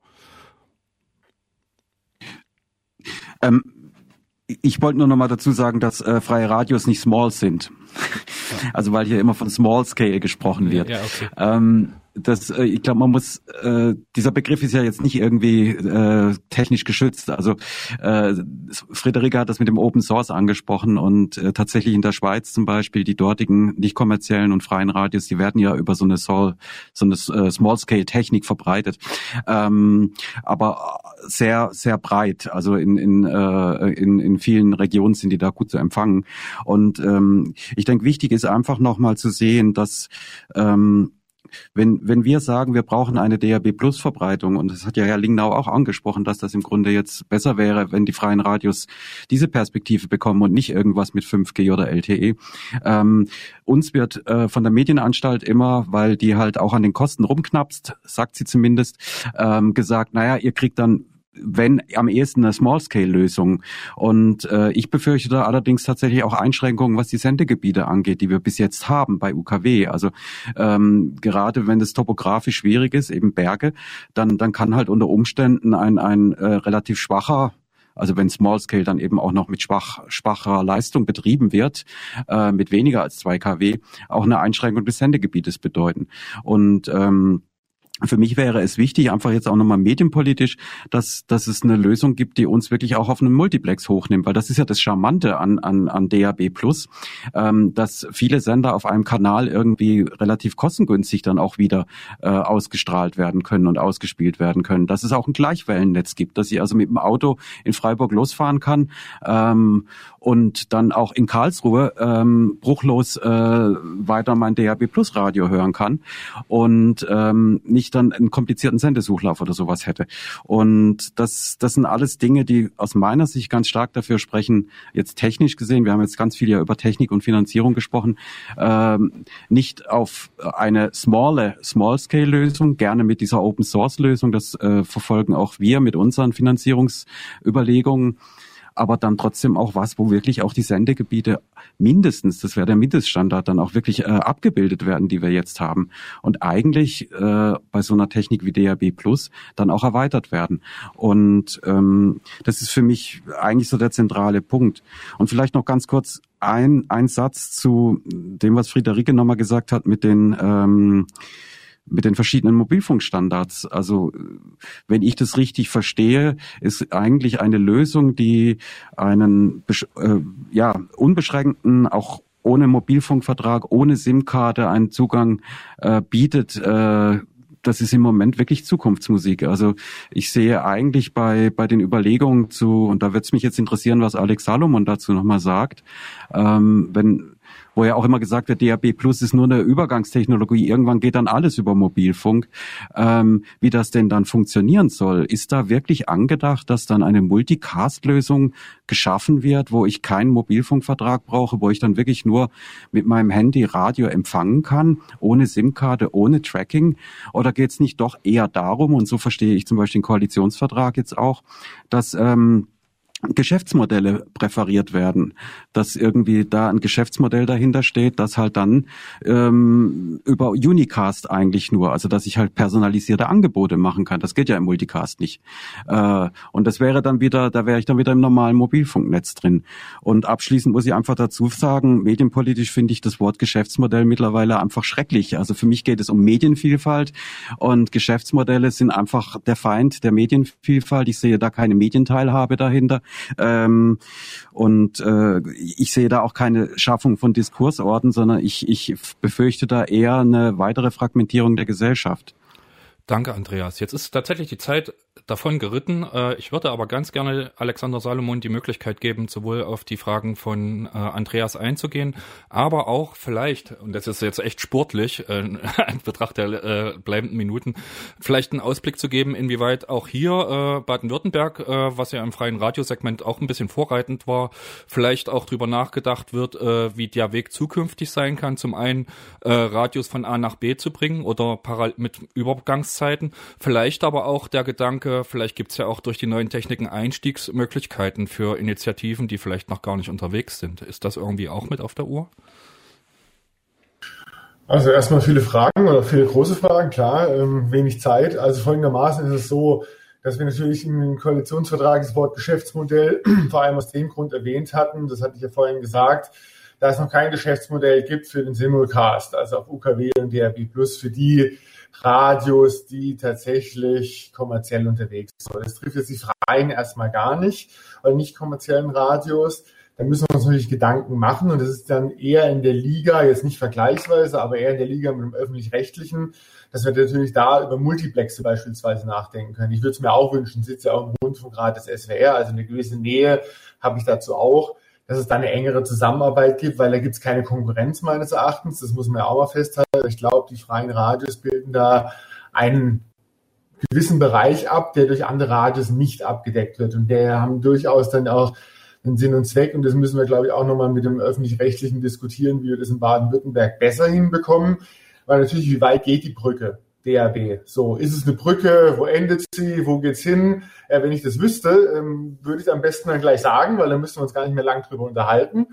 Äh? Ähm, ich wollte nur nochmal dazu sagen, dass äh, freie Radios nicht small sind. Also weil hier immer von Small Scale gesprochen wird. Ja, okay. ähm, das, äh, ich glaube, man muss, äh, dieser Begriff ist ja jetzt nicht irgendwie äh, technisch geschützt. Also äh, Friederike hat das mit dem Open Source angesprochen und äh, tatsächlich in der Schweiz zum Beispiel die dortigen nicht kommerziellen und freien Radios, die werden ja über so eine, so eine äh, Small Scale Technik verbreitet, ähm, aber sehr sehr breit. Also in in, äh, in in vielen Regionen sind die da gut zu empfangen. Und ähm, ich denke, wichtig ist einfach nochmal zu sehen, dass ähm, wenn, wenn wir sagen, wir brauchen eine DAB Plus Verbreitung, und das hat ja Herr Lingnau auch angesprochen, dass das im Grunde jetzt besser wäre, wenn die freien Radios diese Perspektive bekommen und nicht irgendwas mit 5G oder LTE. Ähm, uns wird äh, von der Medienanstalt immer, weil die halt auch an den Kosten rumknapst, sagt sie zumindest, ähm, gesagt, naja, ihr kriegt dann wenn am ehesten eine Small-Scale-Lösung. Und äh, ich befürchte da allerdings tatsächlich auch Einschränkungen, was die Sendegebiete angeht, die wir bis jetzt haben bei UKW. Also ähm, gerade wenn es topografisch schwierig ist, eben Berge, dann, dann kann halt unter Umständen ein, ein äh, relativ schwacher also wenn Small Scale dann eben auch noch mit schwach, schwacher Leistung betrieben wird, äh, mit weniger als 2 kW, auch eine Einschränkung des Sendegebietes bedeuten. Und ähm, für mich wäre es wichtig, einfach jetzt auch nochmal medienpolitisch, dass, dass es eine Lösung gibt, die uns wirklich auch auf einen Multiplex hochnimmt, weil das ist ja das Charmante an, an, an DAB Plus, ähm, dass viele Sender auf einem Kanal irgendwie relativ kostengünstig dann auch wieder äh, ausgestrahlt werden können und ausgespielt werden können. Dass es auch ein Gleichwellennetz gibt, dass ich also mit dem Auto in Freiburg losfahren kann ähm, und dann auch in Karlsruhe ähm, bruchlos äh, weiter mein DAB Plus Radio hören kann und ähm, nicht ich dann einen komplizierten Sendesuchlauf oder sowas hätte. Und das, das sind alles Dinge, die aus meiner Sicht ganz stark dafür sprechen, jetzt technisch gesehen, wir haben jetzt ganz viel ja über Technik und Finanzierung gesprochen, ähm, nicht auf eine small, Small-Scale-Lösung, gerne mit dieser Open-Source-Lösung, das äh, verfolgen auch wir mit unseren Finanzierungsüberlegungen aber dann trotzdem auch was, wo wirklich auch die Sendegebiete mindestens, das wäre der Mindeststandard, dann auch wirklich äh, abgebildet werden, die wir jetzt haben. Und eigentlich äh, bei so einer Technik wie DAB Plus dann auch erweitert werden. Und ähm, das ist für mich eigentlich so der zentrale Punkt. Und vielleicht noch ganz kurz ein, ein Satz zu dem, was Friederike nochmal gesagt hat mit den ähm, mit den verschiedenen Mobilfunkstandards. Also wenn ich das richtig verstehe, ist eigentlich eine Lösung, die einen äh, ja unbeschränkten, auch ohne Mobilfunkvertrag, ohne SIM-Karte einen Zugang äh, bietet. Äh, das ist im Moment wirklich Zukunftsmusik. Also ich sehe eigentlich bei, bei den Überlegungen zu, und da wird es mich jetzt interessieren, was Alex Salomon dazu nochmal sagt, ähm, wenn wo ja auch immer gesagt wird, DAB Plus ist nur eine Übergangstechnologie. Irgendwann geht dann alles über Mobilfunk. Ähm, wie das denn dann funktionieren soll, ist da wirklich angedacht, dass dann eine Multicast-Lösung geschaffen wird, wo ich keinen Mobilfunkvertrag brauche, wo ich dann wirklich nur mit meinem Handy Radio empfangen kann, ohne SIM-Karte, ohne Tracking? Oder geht es nicht doch eher darum, und so verstehe ich zum Beispiel den Koalitionsvertrag jetzt auch, dass ähm, Geschäftsmodelle präferiert werden, dass irgendwie da ein Geschäftsmodell dahinter steht, das halt dann ähm, über Unicast eigentlich nur, also dass ich halt personalisierte Angebote machen kann. Das geht ja im Multicast nicht. Äh, und das wäre dann wieder, da wäre ich dann wieder im normalen Mobilfunknetz drin. Und abschließend muss ich einfach dazu sagen, medienpolitisch finde ich das Wort Geschäftsmodell mittlerweile einfach schrecklich. Also für mich geht es um Medienvielfalt und Geschäftsmodelle sind einfach der Feind der Medienvielfalt. Ich sehe da keine Medienteilhabe dahinter. Ähm, und äh, ich sehe da auch keine Schaffung von Diskursorten, sondern ich, ich befürchte da eher eine weitere Fragmentierung der Gesellschaft. Danke, Andreas. Jetzt ist tatsächlich die Zeit davon geritten. Äh, ich würde aber ganz gerne Alexander Salomon die Möglichkeit geben, sowohl auf die Fragen von äh, Andreas einzugehen, aber auch vielleicht, und das ist jetzt echt sportlich, äh, in Betracht der bleibenden Minuten, vielleicht einen Ausblick zu geben, inwieweit auch hier Baden-Württemberg, was ja im freien Radiosegment auch ein bisschen vorreitend war, vielleicht auch drüber nachgedacht wird, wie der Weg zukünftig sein kann. Zum einen Radios von A nach B zu bringen oder mit Übergangszeiten, vielleicht aber auch der Gedanke, vielleicht gibt es ja auch durch die neuen Techniken Einstiegsmöglichkeiten für Initiativen, die vielleicht noch gar nicht unterwegs sind. Ist das irgendwie auch mit auf der Uhr? Also erstmal viele Fragen oder viele große Fragen, klar, ähm, wenig Zeit. Also folgendermaßen ist es so, dass wir natürlich im Koalitionsvertrag das Wort Geschäftsmodell vor allem aus dem Grund erwähnt hatten, das hatte ich ja vorhin gesagt, da es noch kein Geschäftsmodell gibt für den Simulcast, also auf UKW und DRB Plus, für die Radios, die tatsächlich kommerziell unterwegs sind. Das trifft jetzt die Freien erstmal gar nicht, oder nicht kommerziellen Radios. Da müssen wir uns natürlich Gedanken machen und das ist dann eher in der Liga, jetzt nicht vergleichsweise, aber eher in der Liga mit dem öffentlich-rechtlichen, dass wir natürlich da über Multiplexe beispielsweise nachdenken können. Ich würde es mir auch wünschen, sitze ja auch im Rundfunkrat des SWR, also eine gewisse Nähe habe ich dazu auch dass es da eine engere Zusammenarbeit gibt, weil da gibt es keine Konkurrenz meines Erachtens. Das muss man ja auch mal festhalten. Ich glaube, die freien Radios bilden da einen gewissen Bereich ab, der durch andere Radios nicht abgedeckt wird. Und der haben durchaus dann auch einen Sinn und Zweck. Und das müssen wir, glaube ich, auch nochmal mit dem Öffentlich-Rechtlichen diskutieren, wie wir das in Baden-Württemberg besser hinbekommen. Weil natürlich, wie weit geht die Brücke? DAB. So, ist es eine Brücke? Wo endet sie? Wo geht's hin? Äh, wenn ich das wüsste, ähm, würde ich am besten dann gleich sagen, weil dann müssten wir uns gar nicht mehr lang drüber unterhalten.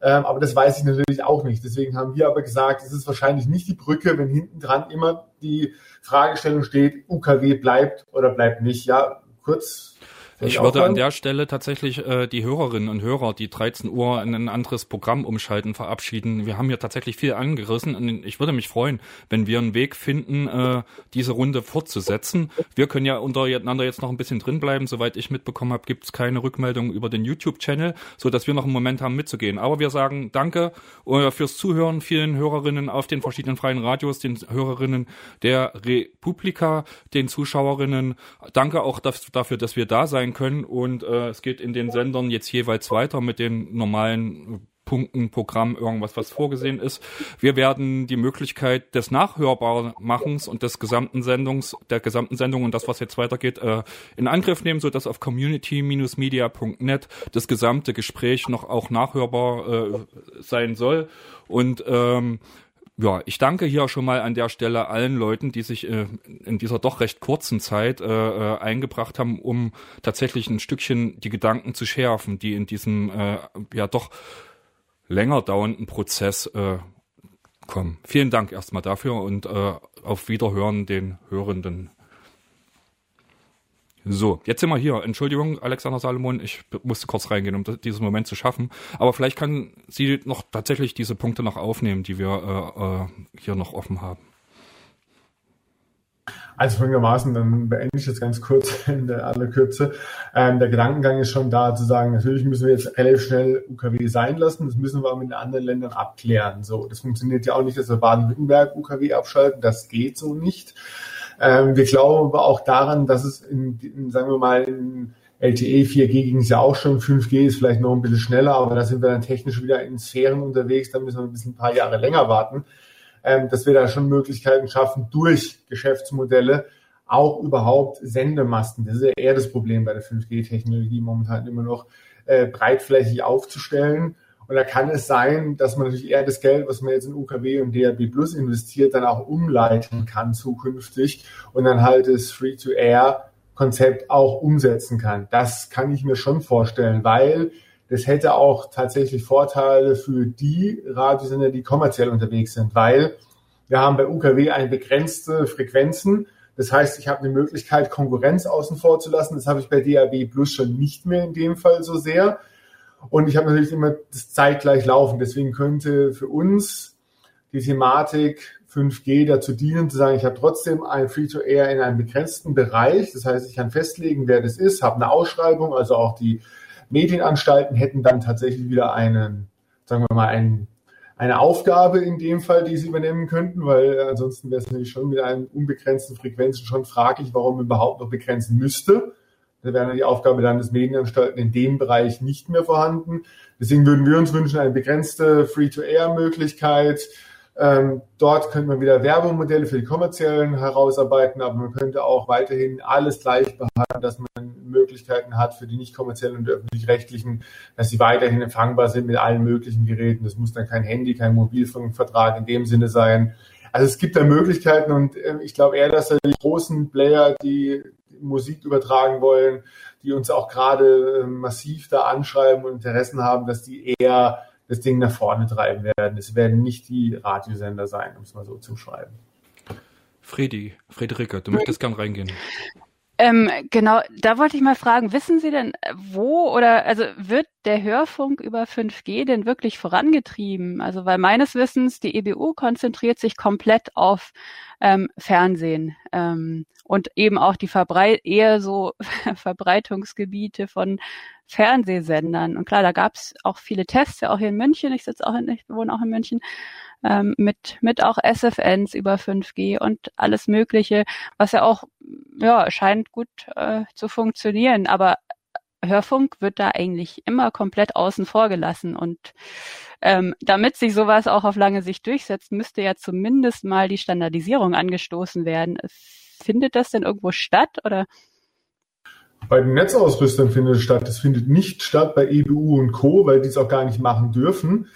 Ähm, aber das weiß ich natürlich auch nicht. Deswegen haben wir aber gesagt, es ist wahrscheinlich nicht die Brücke, wenn hinten dran immer die Fragestellung steht, UKW bleibt oder bleibt nicht. Ja, kurz Ich würde an der Stelle tatsächlich äh, die Hörerinnen und Hörer, die 13 Uhr in ein anderes Programm umschalten, verabschieden. Wir haben hier tatsächlich viel angerissen und ich würde mich freuen, wenn wir einen Weg finden, äh, diese Runde fortzusetzen. Wir können ja untereinander jetzt noch ein bisschen drinbleiben. Soweit ich mitbekommen habe, gibt es keine Rückmeldung über den YouTube-Channel, so dass wir noch einen Moment haben mitzugehen. Aber wir sagen Danke äh, fürs Zuhören, vielen Hörerinnen auf den verschiedenen freien Radios, den Hörerinnen der Republika, den Zuschauerinnen. Danke auch dafür, dass wir da sein können und äh, es geht in den Sendern jetzt jeweils weiter mit den normalen Punkten, Programm, irgendwas, was vorgesehen ist. Wir werden die Möglichkeit des Nachhörbarmachens und des gesamten Sendungs, der gesamten Sendung und das, was jetzt weitergeht, äh, in Angriff nehmen, so dass auf community-media.net das gesamte Gespräch noch auch nachhörbar äh, sein soll. Und ähm, ja, ich danke hier schon mal an der Stelle allen Leuten, die sich äh, in dieser doch recht kurzen Zeit äh, äh, eingebracht haben, um tatsächlich ein Stückchen die Gedanken zu schärfen, die in diesem äh, ja doch länger dauernden Prozess äh, kommen. Vielen Dank erstmal dafür und äh, auf Wiederhören den Hörenden. So, jetzt sind wir hier. Entschuldigung, Alexander Salomon, ich musste kurz reingehen, um diesen Moment zu schaffen. Aber vielleicht kann sie noch tatsächlich diese Punkte noch aufnehmen, die wir äh, äh, hier noch offen haben. Also folgendermaßen, dann beende ich das ganz kurz in der aller Kürze. Ähm, der Gedankengang ist schon da zu sagen, natürlich müssen wir jetzt relativ schnell UKW sein lassen, das müssen wir mit den anderen Ländern abklären. So, das funktioniert ja auch nicht, dass wir Baden-Württemberg UKW abschalten, das geht so nicht. Ähm, wir glauben aber auch daran, dass es in, in sagen wir mal, in LTE 4G ging es ja auch schon, 5G ist vielleicht noch ein bisschen schneller, aber da sind wir dann technisch wieder in Sphären unterwegs, da müssen wir ein bisschen ein paar Jahre länger warten, ähm, dass wir da schon Möglichkeiten schaffen, durch Geschäftsmodelle auch überhaupt Sendemasten, das ist ja eher das Problem bei der 5G-Technologie momentan immer noch, äh, breitflächig aufzustellen und da kann es sein, dass man natürlich eher das Geld, was man jetzt in UKW und DAB Plus investiert, dann auch umleiten kann zukünftig und dann halt das Free-to-Air-Konzept auch umsetzen kann. Das kann ich mir schon vorstellen, weil das hätte auch tatsächlich Vorteile für die Radiosender, die kommerziell unterwegs sind, weil wir haben bei UKW eine begrenzte Frequenzen. Das heißt, ich habe eine Möglichkeit, Konkurrenz außen vor zu lassen. Das habe ich bei DAB Plus schon nicht mehr in dem Fall so sehr. Und ich habe natürlich immer das zeitgleich laufen. Deswegen könnte für uns die Thematik 5G dazu dienen, zu sagen, ich habe trotzdem ein Free-to-Air in einem begrenzten Bereich. Das heißt, ich kann festlegen, wer das ist, habe eine Ausschreibung. Also auch die Medienanstalten hätten dann tatsächlich wieder einen, sagen wir mal, einen, eine Aufgabe in dem Fall, die sie übernehmen könnten, weil ansonsten wäre es natürlich schon mit einem unbegrenzten Frequenzen schon fraglich, warum man überhaupt noch begrenzen müsste. Wäre die Aufgabe dann des Medienanstalten in dem Bereich nicht mehr vorhanden. Deswegen würden wir uns wünschen, eine begrenzte Free-to-Air-Möglichkeit. Ähm, dort könnte man wieder Werbemodelle für die kommerziellen herausarbeiten, aber man könnte auch weiterhin alles gleich behalten, dass man Möglichkeiten hat für die nicht kommerziellen und öffentlich-rechtlichen, dass sie weiterhin empfangbar sind mit allen möglichen Geräten. Das muss dann kein Handy, kein Mobilfunkvertrag in dem Sinne sein. Also es gibt da Möglichkeiten und äh, ich glaube eher, dass die großen Player, die Musik übertragen wollen, die uns auch gerade ähm, massiv da anschreiben und Interessen haben, dass die eher das Ding nach vorne treiben werden. Es werden nicht die Radiosender sein, um es mal so zu schreiben. Fredi, Friederike, du möchtest gern reingehen. Ähm, genau, da wollte ich mal fragen, wissen Sie denn, wo oder also wird der Hörfunk über 5G denn wirklich vorangetrieben? Also weil meines Wissens die EBU konzentriert sich komplett auf ähm, Fernsehen ähm, und eben auch die Verbrei eher so Verbreitungsgebiete von Fernsehsendern. Und klar, da gab es auch viele Tests, ja auch hier in München. Ich sitze auch in, ich wohne auch in München ähm, mit, mit auch SFNs über 5G und alles Mögliche, was ja auch, ja, scheint gut äh, zu funktionieren. Aber Hörfunk wird da eigentlich immer komplett außen vor gelassen. Und ähm, damit sich sowas auch auf lange Sicht durchsetzt, müsste ja zumindest mal die Standardisierung angestoßen werden. Findet das denn irgendwo statt oder? Bei den Netzausrüstern findet es statt. Das findet nicht statt bei EBU und Co., weil die es auch gar nicht machen dürfen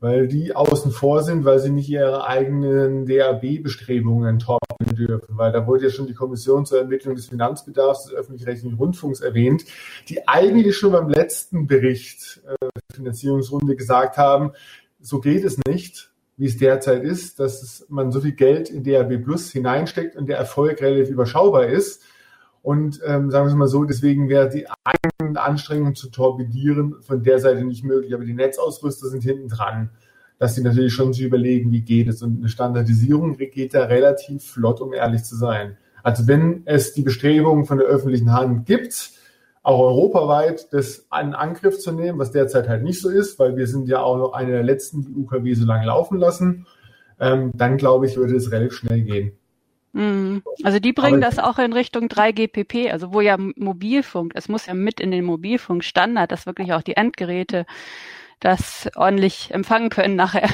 weil die außen vor sind, weil sie nicht ihre eigenen DAB-Bestrebungen torpeln dürfen, weil da wurde ja schon die Kommission zur Ermittlung des Finanzbedarfs des öffentlich-rechtlichen Rundfunks erwähnt, die eigentlich schon beim letzten Bericht äh, Finanzierungsrunde gesagt haben, so geht es nicht, wie es derzeit ist, dass man so viel Geld in DAB Plus hineinsteckt und der Erfolg relativ überschaubar ist Und ähm, sagen wir es mal so, deswegen wäre die eigenen Anstrengungen zu torpedieren von der Seite nicht möglich. Aber die Netzausrüster sind hinten dran, dass sie natürlich schon sich überlegen, wie geht es. Und eine Standardisierung geht da relativ flott, um ehrlich zu sein. Also wenn es die Bestrebungen von der öffentlichen Hand gibt, auch europaweit das in Angriff zu nehmen, was derzeit halt nicht so ist, weil wir sind ja auch noch eine der letzten, die UKW so lange laufen lassen, ähm, dann glaube ich, würde es relativ schnell gehen. Mhm. Also die bringen Aber das auch in Richtung 3GPP, also wo ja Mobilfunk, es muss ja mit in den Mobilfunkstandard, dass wirklich auch die Endgeräte das ordentlich empfangen können nachher.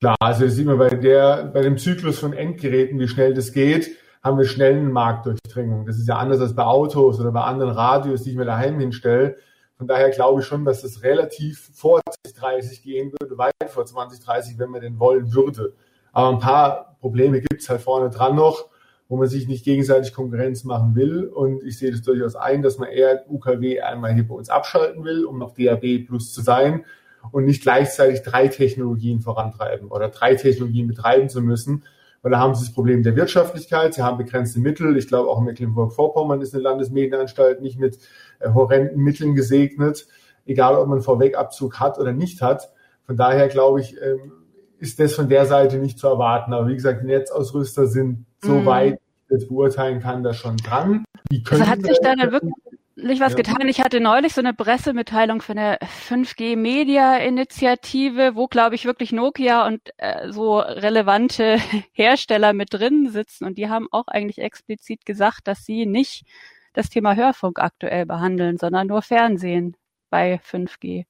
Klar, also das sieht man bei der, bei dem Zyklus von Endgeräten, wie schnell das geht, haben wir schnell eine Marktdurchdringung. Das ist ja anders als bei Autos oder bei anderen Radios, die ich mir daheim hinstelle. Von daher glaube ich schon, dass das relativ vor 2030 gehen würde, weit vor 2030, wenn man denn wollen würde. Aber ein paar Probleme gibt es halt vorne dran noch, wo man sich nicht gegenseitig Konkurrenz machen will. Und ich sehe das durchaus ein, dass man eher UKW einmal hier bei uns abschalten will, um noch DAB Plus zu sein und nicht gleichzeitig drei Technologien vorantreiben oder drei Technologien betreiben zu müssen, weil da haben sie das Problem der Wirtschaftlichkeit, sie haben begrenzte Mittel. Ich glaube, auch Mecklenburg-Vorpommern ist eine Landesmedienanstalt nicht mit äh, horrenden Mitteln gesegnet, egal ob man Vorwegabzug hat oder nicht hat. Von daher glaube ich, ähm, ist das von der Seite nicht zu erwarten. Aber wie gesagt, die Netzausrüster sind so mhm. weit, ich das beurteilen kann, da schon dran. Die also hat sich da wirklich was ja. getan. Ich hatte neulich so eine Pressemitteilung von der 5G Media Initiative, wo glaube ich wirklich Nokia und äh, so relevante Hersteller mit drin sitzen und die haben auch eigentlich explizit gesagt, dass sie nicht das Thema Hörfunk aktuell behandeln, sondern nur Fernsehen bei 5G.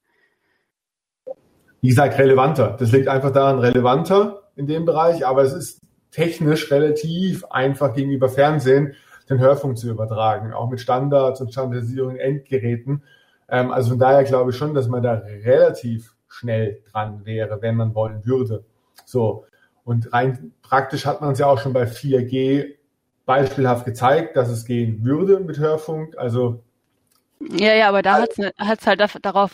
Wie gesagt, relevanter. Das liegt einfach daran, relevanter in dem Bereich, aber es ist technisch relativ einfach gegenüber Fernsehen den Hörfunk zu übertragen, auch mit Standards und Standardisierung Endgeräten. Ähm, also von daher glaube ich schon, dass man da relativ schnell dran wäre, wenn man wollen würde. So. Und rein praktisch hat man es ja auch schon bei 4G beispielhaft gezeigt, dass es gehen würde mit Hörfunk. Also ja, ja, aber da hat es halt darauf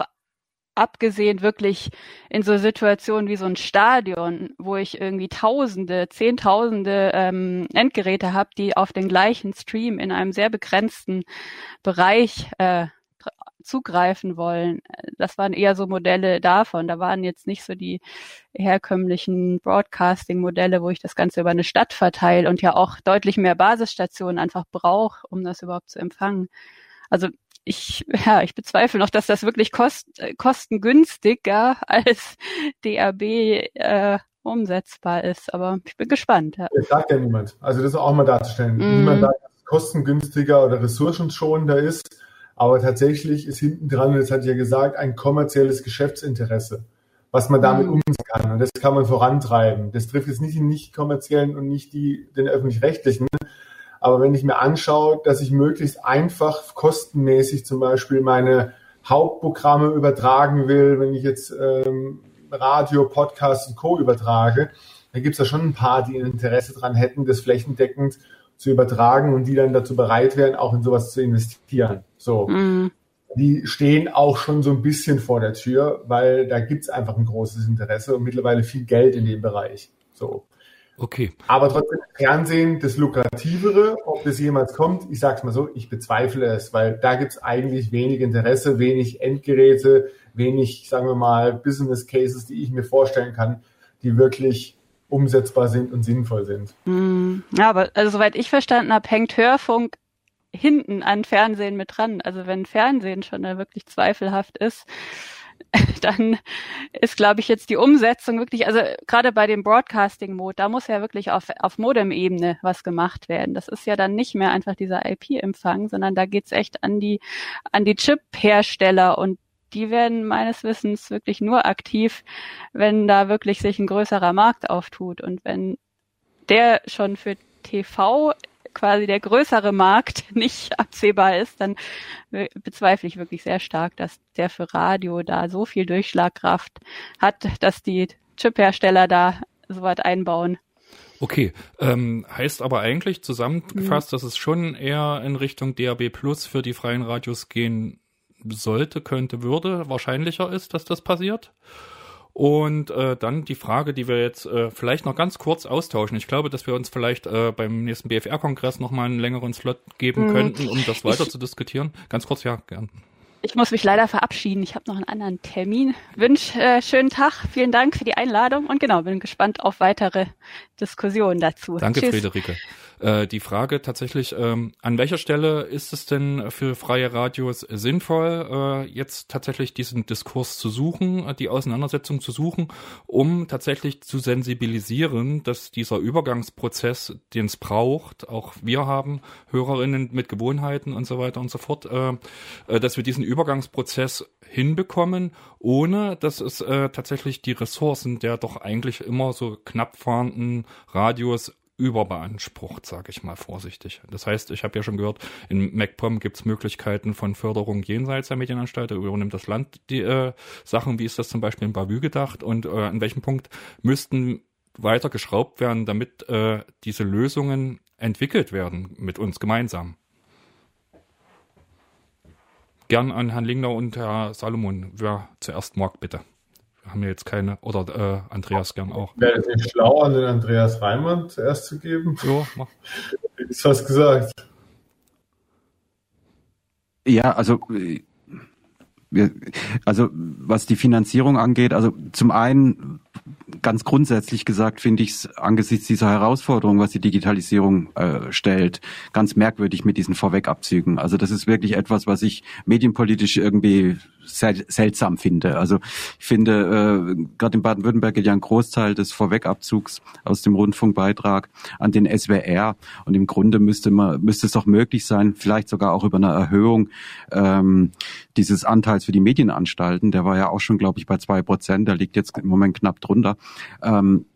abgesehen wirklich in so Situationen wie so ein Stadion, wo ich irgendwie Tausende, Zehntausende ähm, Endgeräte habe, die auf den gleichen Stream in einem sehr begrenzten Bereich äh, zugreifen wollen. Das waren eher so Modelle davon. Da waren jetzt nicht so die herkömmlichen Broadcasting-Modelle, wo ich das Ganze über eine Stadt verteile und ja auch deutlich mehr Basisstationen einfach brauche, um das überhaupt zu empfangen. Also ich, ja, ich bezweifle noch, dass das wirklich kost, kostengünstiger als DAB äh, umsetzbar ist. Aber ich bin gespannt. Ja. Das sagt ja niemand. Also das auch mal darzustellen. Mm. Niemand sagt, dass es kostengünstiger oder ressourcenschonender ist. Aber tatsächlich ist hinten dran, das hat ja gesagt, ein kommerzielles Geschäftsinteresse, was man damit mm. umsetzen kann. Und das kann man vorantreiben. Das trifft jetzt nicht die nicht kommerziellen und nicht die, den öffentlich-rechtlichen, aber wenn ich mir anschaue, dass ich möglichst einfach kostenmäßig zum Beispiel meine Hauptprogramme übertragen will, wenn ich jetzt ähm, Radio, Podcast und Co. übertrage, dann gibt es da schon ein paar, die ein Interesse dran hätten, das flächendeckend zu übertragen und die dann dazu bereit wären, auch in sowas zu investieren. So. Mhm. Die stehen auch schon so ein bisschen vor der Tür, weil da gibt's einfach ein großes Interesse und mittlerweile viel Geld in dem Bereich. So. Okay. Aber trotzdem Fernsehen das Lukrativere, ob das jemals kommt, ich sag's mal so, ich bezweifle es, weil da gibt's eigentlich wenig Interesse, wenig Endgeräte, wenig, sagen wir mal, Business Cases, die ich mir vorstellen kann, die wirklich umsetzbar sind und sinnvoll sind. Hm. Ja, aber also soweit ich verstanden habe, hängt Hörfunk hinten an Fernsehen mit dran. Also wenn Fernsehen schon da wirklich zweifelhaft ist, dann ist, glaube ich, jetzt die Umsetzung wirklich, also gerade bei dem Broadcasting-Mode, da muss ja wirklich auf, auf Modem-Ebene was gemacht werden. Das ist ja dann nicht mehr einfach dieser IP-Empfang, sondern da geht's echt an die, an die Chip-Hersteller und die werden meines Wissens wirklich nur aktiv, wenn da wirklich sich ein größerer Markt auftut und wenn der schon für TV quasi der größere Markt nicht absehbar ist, dann bezweifle ich wirklich sehr stark, dass der für Radio da so viel Durchschlagkraft hat, dass die Chip-Hersteller da so weit einbauen. Okay, ähm, heißt aber eigentlich zusammengefasst, mhm. dass es schon eher in Richtung DAB Plus für die freien Radios gehen sollte, könnte, würde, wahrscheinlicher ist, dass das passiert. Und äh, dann die Frage, die wir jetzt äh, vielleicht noch ganz kurz austauschen. Ich glaube, dass wir uns vielleicht äh, beim nächsten BFR-Kongress noch mal einen längeren Slot geben Mhm. könnten, um das weiter Ich- zu diskutieren. Ganz kurz, ja, gern. Ich muss mich leider verabschieden. Ich habe noch einen anderen Termin. Wünsch äh, schönen Tag. Vielen Dank für die Einladung und genau, bin gespannt auf weitere Diskussionen dazu. Danke, Tschüss. Friederike. Äh, die Frage tatsächlich, ähm, an welcher Stelle ist es denn für freie Radios sinnvoll, äh, jetzt tatsächlich diesen Diskurs zu suchen, äh, die Auseinandersetzung zu suchen, um tatsächlich zu sensibilisieren, dass dieser Übergangsprozess, den es braucht, auch wir haben Hörerinnen mit Gewohnheiten und so weiter und so fort, äh, äh, dass wir diesen Übergangsprozess hinbekommen, ohne dass es äh, tatsächlich die Ressourcen der doch eigentlich immer so knapp fahrenden Radios überbeansprucht, sage ich mal vorsichtig. Das heißt, ich habe ja schon gehört, in MacPom gibt es Möglichkeiten von Förderung jenseits der Medienanstalt, übernimmt das Land die äh, Sachen, wie ist das zum Beispiel in Bavü gedacht und äh, an welchem Punkt müssten weiter geschraubt werden, damit äh, diese Lösungen entwickelt werden mit uns gemeinsam. Gern an Herrn Lingner und Herr Salomon. Wer zuerst mag, bitte. Haben ja jetzt keine, oder äh, Andreas gern auch. Wäre es nicht schlau, an den Andreas Reimann zuerst zu geben? Jo, mach. Ist was gesagt. Ja, also äh, wir, also was die Finanzierung angeht, also zum einen ganz grundsätzlich gesagt finde ich es angesichts dieser Herausforderung, was die Digitalisierung äh, stellt, ganz merkwürdig mit diesen Vorwegabzügen. Also das ist wirklich etwas, was ich medienpolitisch irgendwie sel seltsam finde. Also ich finde, äh, gerade in Baden-Württemberg geht ja ein Großteil des Vorwegabzugs aus dem Rundfunkbeitrag an den SWR und im Grunde müsste man müsste es doch möglich sein, vielleicht sogar auch über eine Erhöhung ähm, dieses Anteils für die Medienanstalten. Der war ja auch schon, glaube ich, bei zwei Prozent. Der liegt jetzt im Moment knapp drunter. Ähm,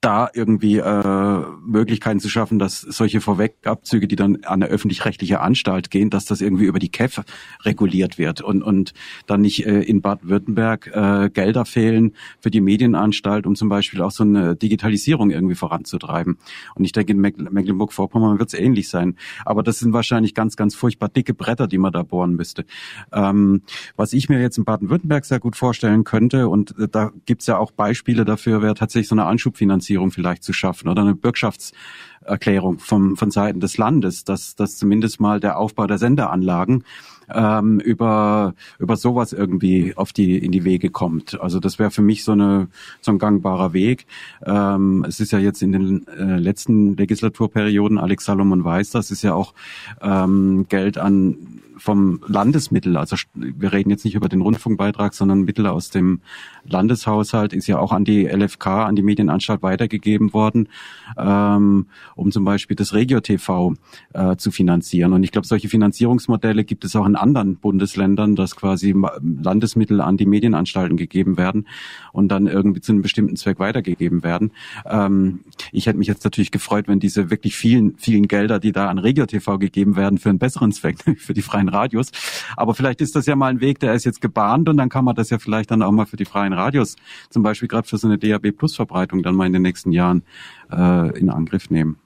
da irgendwie äh, Möglichkeiten zu schaffen, dass solche Vorwegabzüge, die dann an eine öffentlich-rechtliche Anstalt gehen, dass das irgendwie über die KEF reguliert wird und und dann nicht äh, in Baden-Württemberg äh, Gelder fehlen für die Medienanstalt, um zum Beispiel auch so eine Digitalisierung irgendwie voranzutreiben. Und ich denke, in Meck- Mecklenburg-Vorpommern wird es ähnlich sein. Aber das sind wahrscheinlich ganz, ganz furchtbar dicke Bretter, die man da bohren müsste. Ähm, was ich mir jetzt in Baden-Württemberg sehr gut vorstellen könnte, und äh, da gibt's ja auch Beispiele dafür, wäre tatsächlich so eine Anschubfinanzierung vielleicht zu schaffen oder eine Bürgschaftserklärung vom, von Seiten des Landes, dass, dass zumindest mal der Aufbau der Sendeanlagen ähm, über über sowas irgendwie auf die in die Wege kommt. Also das wäre für mich so eine so ein gangbarer Weg. Ähm, es ist ja jetzt in den äh, letzten Legislaturperioden, Alex Salomon weiß das, ist ja auch ähm, Geld an vom Landesmittel, also wir reden jetzt nicht über den Rundfunkbeitrag, sondern Mittel aus dem Landeshaushalt ist ja auch an die LFK, an die Medienanstalt weitergegeben worden, ähm, um zum Beispiel das Regio-TV äh, zu finanzieren. Und ich glaube, solche Finanzierungsmodelle gibt es auch in anderen Bundesländern, dass quasi Landesmittel an die Medienanstalten gegeben werden und dann irgendwie zu einem bestimmten Zweck weitergegeben werden. Ähm, ich hätte mich jetzt natürlich gefreut, wenn diese wirklich vielen, vielen Gelder, die da an Regio-TV gegeben werden, für einen besseren Zweck, für die freien Radios. Aber vielleicht ist das ja mal ein Weg, der ist jetzt gebahnt und dann kann man das ja vielleicht dann auch mal für die freien Radios, zum Beispiel gerade für so eine DAB Plus Verbreitung dann mal in den nächsten Jahren äh, in Angriff nehmen.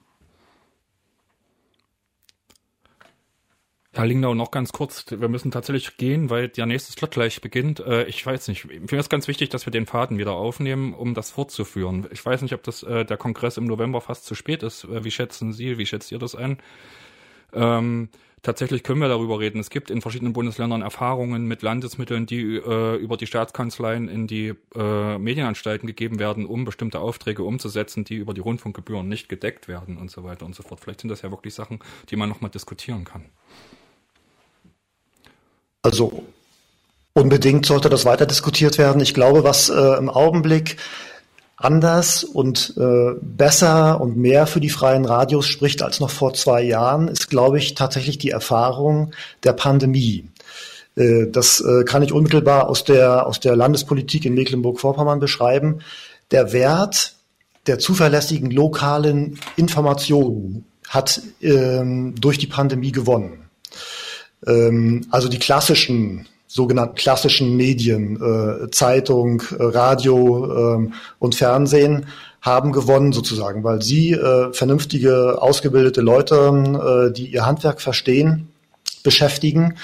Herr Lingnau, noch ganz kurz. Wir müssen tatsächlich gehen, weil der nächste Slot gleich beginnt. Äh, ich weiß nicht. Mich ist ganz wichtig, dass wir den Faden wieder aufnehmen, um das fortzuführen. Ich weiß nicht, ob das äh, der Kongress im November fast zu spät ist. Äh, wie schätzen Sie, wie schätzt ihr das ein? Ähm, tatsächlich können wir darüber reden. Es gibt in verschiedenen Bundesländern Erfahrungen mit Landesmitteln, die äh, über die Staatskanzleien in die äh, Medienanstalten gegeben werden, um bestimmte Aufträge umzusetzen, die über die Rundfunkgebühren nicht gedeckt werden und so weiter und so fort. Vielleicht sind das ja wirklich Sachen, die man nochmal diskutieren kann. Also unbedingt sollte das weiter diskutiert werden. Ich glaube, was äh, im Augenblick anders und äh, besser und mehr für die freien Radios spricht als noch vor zwei Jahren, ist, glaube ich, tatsächlich die Erfahrung der Pandemie. Äh, das äh, kann ich unmittelbar aus der, aus der Landespolitik in Mecklenburg-Vorpommern beschreiben. Der Wert der zuverlässigen lokalen Informationen hat ähm, durch die Pandemie gewonnen. Ähm, also die klassischen, sogenannten klassischen Medien, äh, Zeitung, äh, Radio ähm, und Fernsehen haben gewonnen sozusagen, weil sie äh, vernünftige, ausgebildete Leute, äh, die ihr Handwerk verstehen, beschäftigen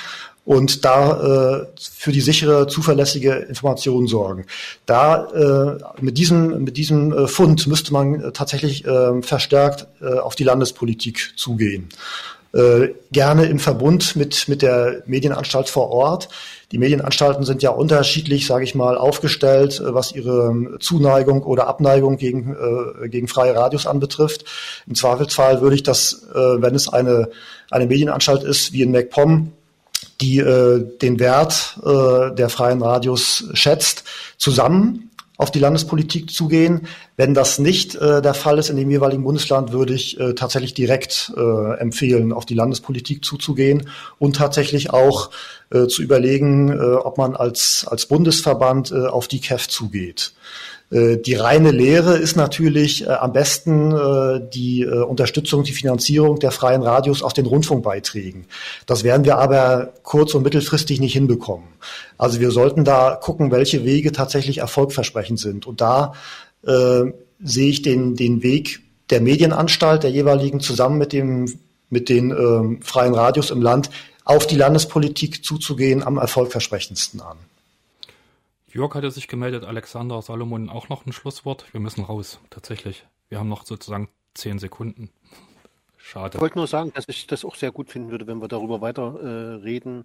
und da äh, für die sichere, zuverlässige Information sorgen. Da äh, mit diesem mit diesem äh, Fund müsste man tatsächlich äh, verstärkt äh, auf die Landespolitik zugehen. Äh, gerne im Verbund mit mit der Medienanstalt vor Ort. Die Medienanstalten sind ja unterschiedlich, sage ich mal, aufgestellt, äh, was ihre Zuneigung oder Abneigung gegen, äh, gegen freie Radios anbetrifft. Im Zweifelsfall würde ich das, äh, wenn es eine, eine Medienanstalt ist, wie in MacPom, die äh, den Wert äh, der freien Radios schätzt, zusammen auf die Landespolitik zugehen. Wenn das nicht äh, der Fall ist in dem jeweiligen Bundesland, würde ich äh, tatsächlich direkt äh, empfehlen, auf die Landespolitik zuzugehen und tatsächlich auch äh, zu überlegen, äh, ob man als, als Bundesverband äh, auf die KEF zugeht. Äh, die reine Lehre ist natürlich äh, am besten äh, die äh, Unterstützung, die Finanzierung der freien Radios aus den Rundfunkbeiträgen. Das werden wir aber kurz- und mittelfristig nicht hinbekommen. Also wir sollten da gucken, welche Wege tatsächlich erfolgversprechend sind. Und da äh, sehe ich den, den Weg der Medienanstalt, der jeweiligen, zusammen mit, dem, mit den äh, freien Radios im Land auf die Landespolitik zuzugehen, am erfolgversprechendsten an. Jörg hatte sich gemeldet, Alexander Salomon auch noch ein Schlusswort. Wir müssen raus, tatsächlich. Wir haben noch sozusagen zehn Sekunden. Schade. Ich wollte nur sagen, dass ich das auch sehr gut finden würde, wenn wir darüber weiter äh, reden,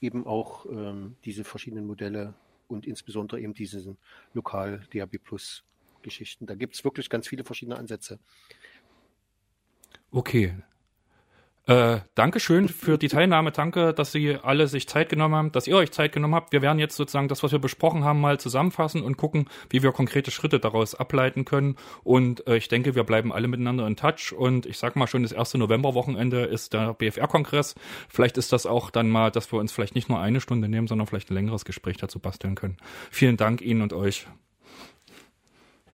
eben auch ähm, diese verschiedenen Modelle und insbesondere eben diese Lokal-DAB Plus Geschichten. Da gibt es wirklich ganz viele verschiedene Ansätze. Okay, äh, Dankeschön für die Teilnahme. Danke, dass Sie alle sich Zeit genommen haben, dass ihr euch Zeit genommen habt. Wir werden jetzt sozusagen das, was wir besprochen haben, mal zusammenfassen und gucken, wie wir konkrete Schritte daraus ableiten können. Und äh, ich denke, wir bleiben alle miteinander in Touch. Und ich sag mal schon, das erste Novemberwochenende ist der BFR-Kongress. Vielleicht ist das auch dann mal, dass wir uns vielleicht nicht nur eine Stunde nehmen, sondern vielleicht ein längeres Gespräch dazu basteln können. Vielen Dank Ihnen und euch.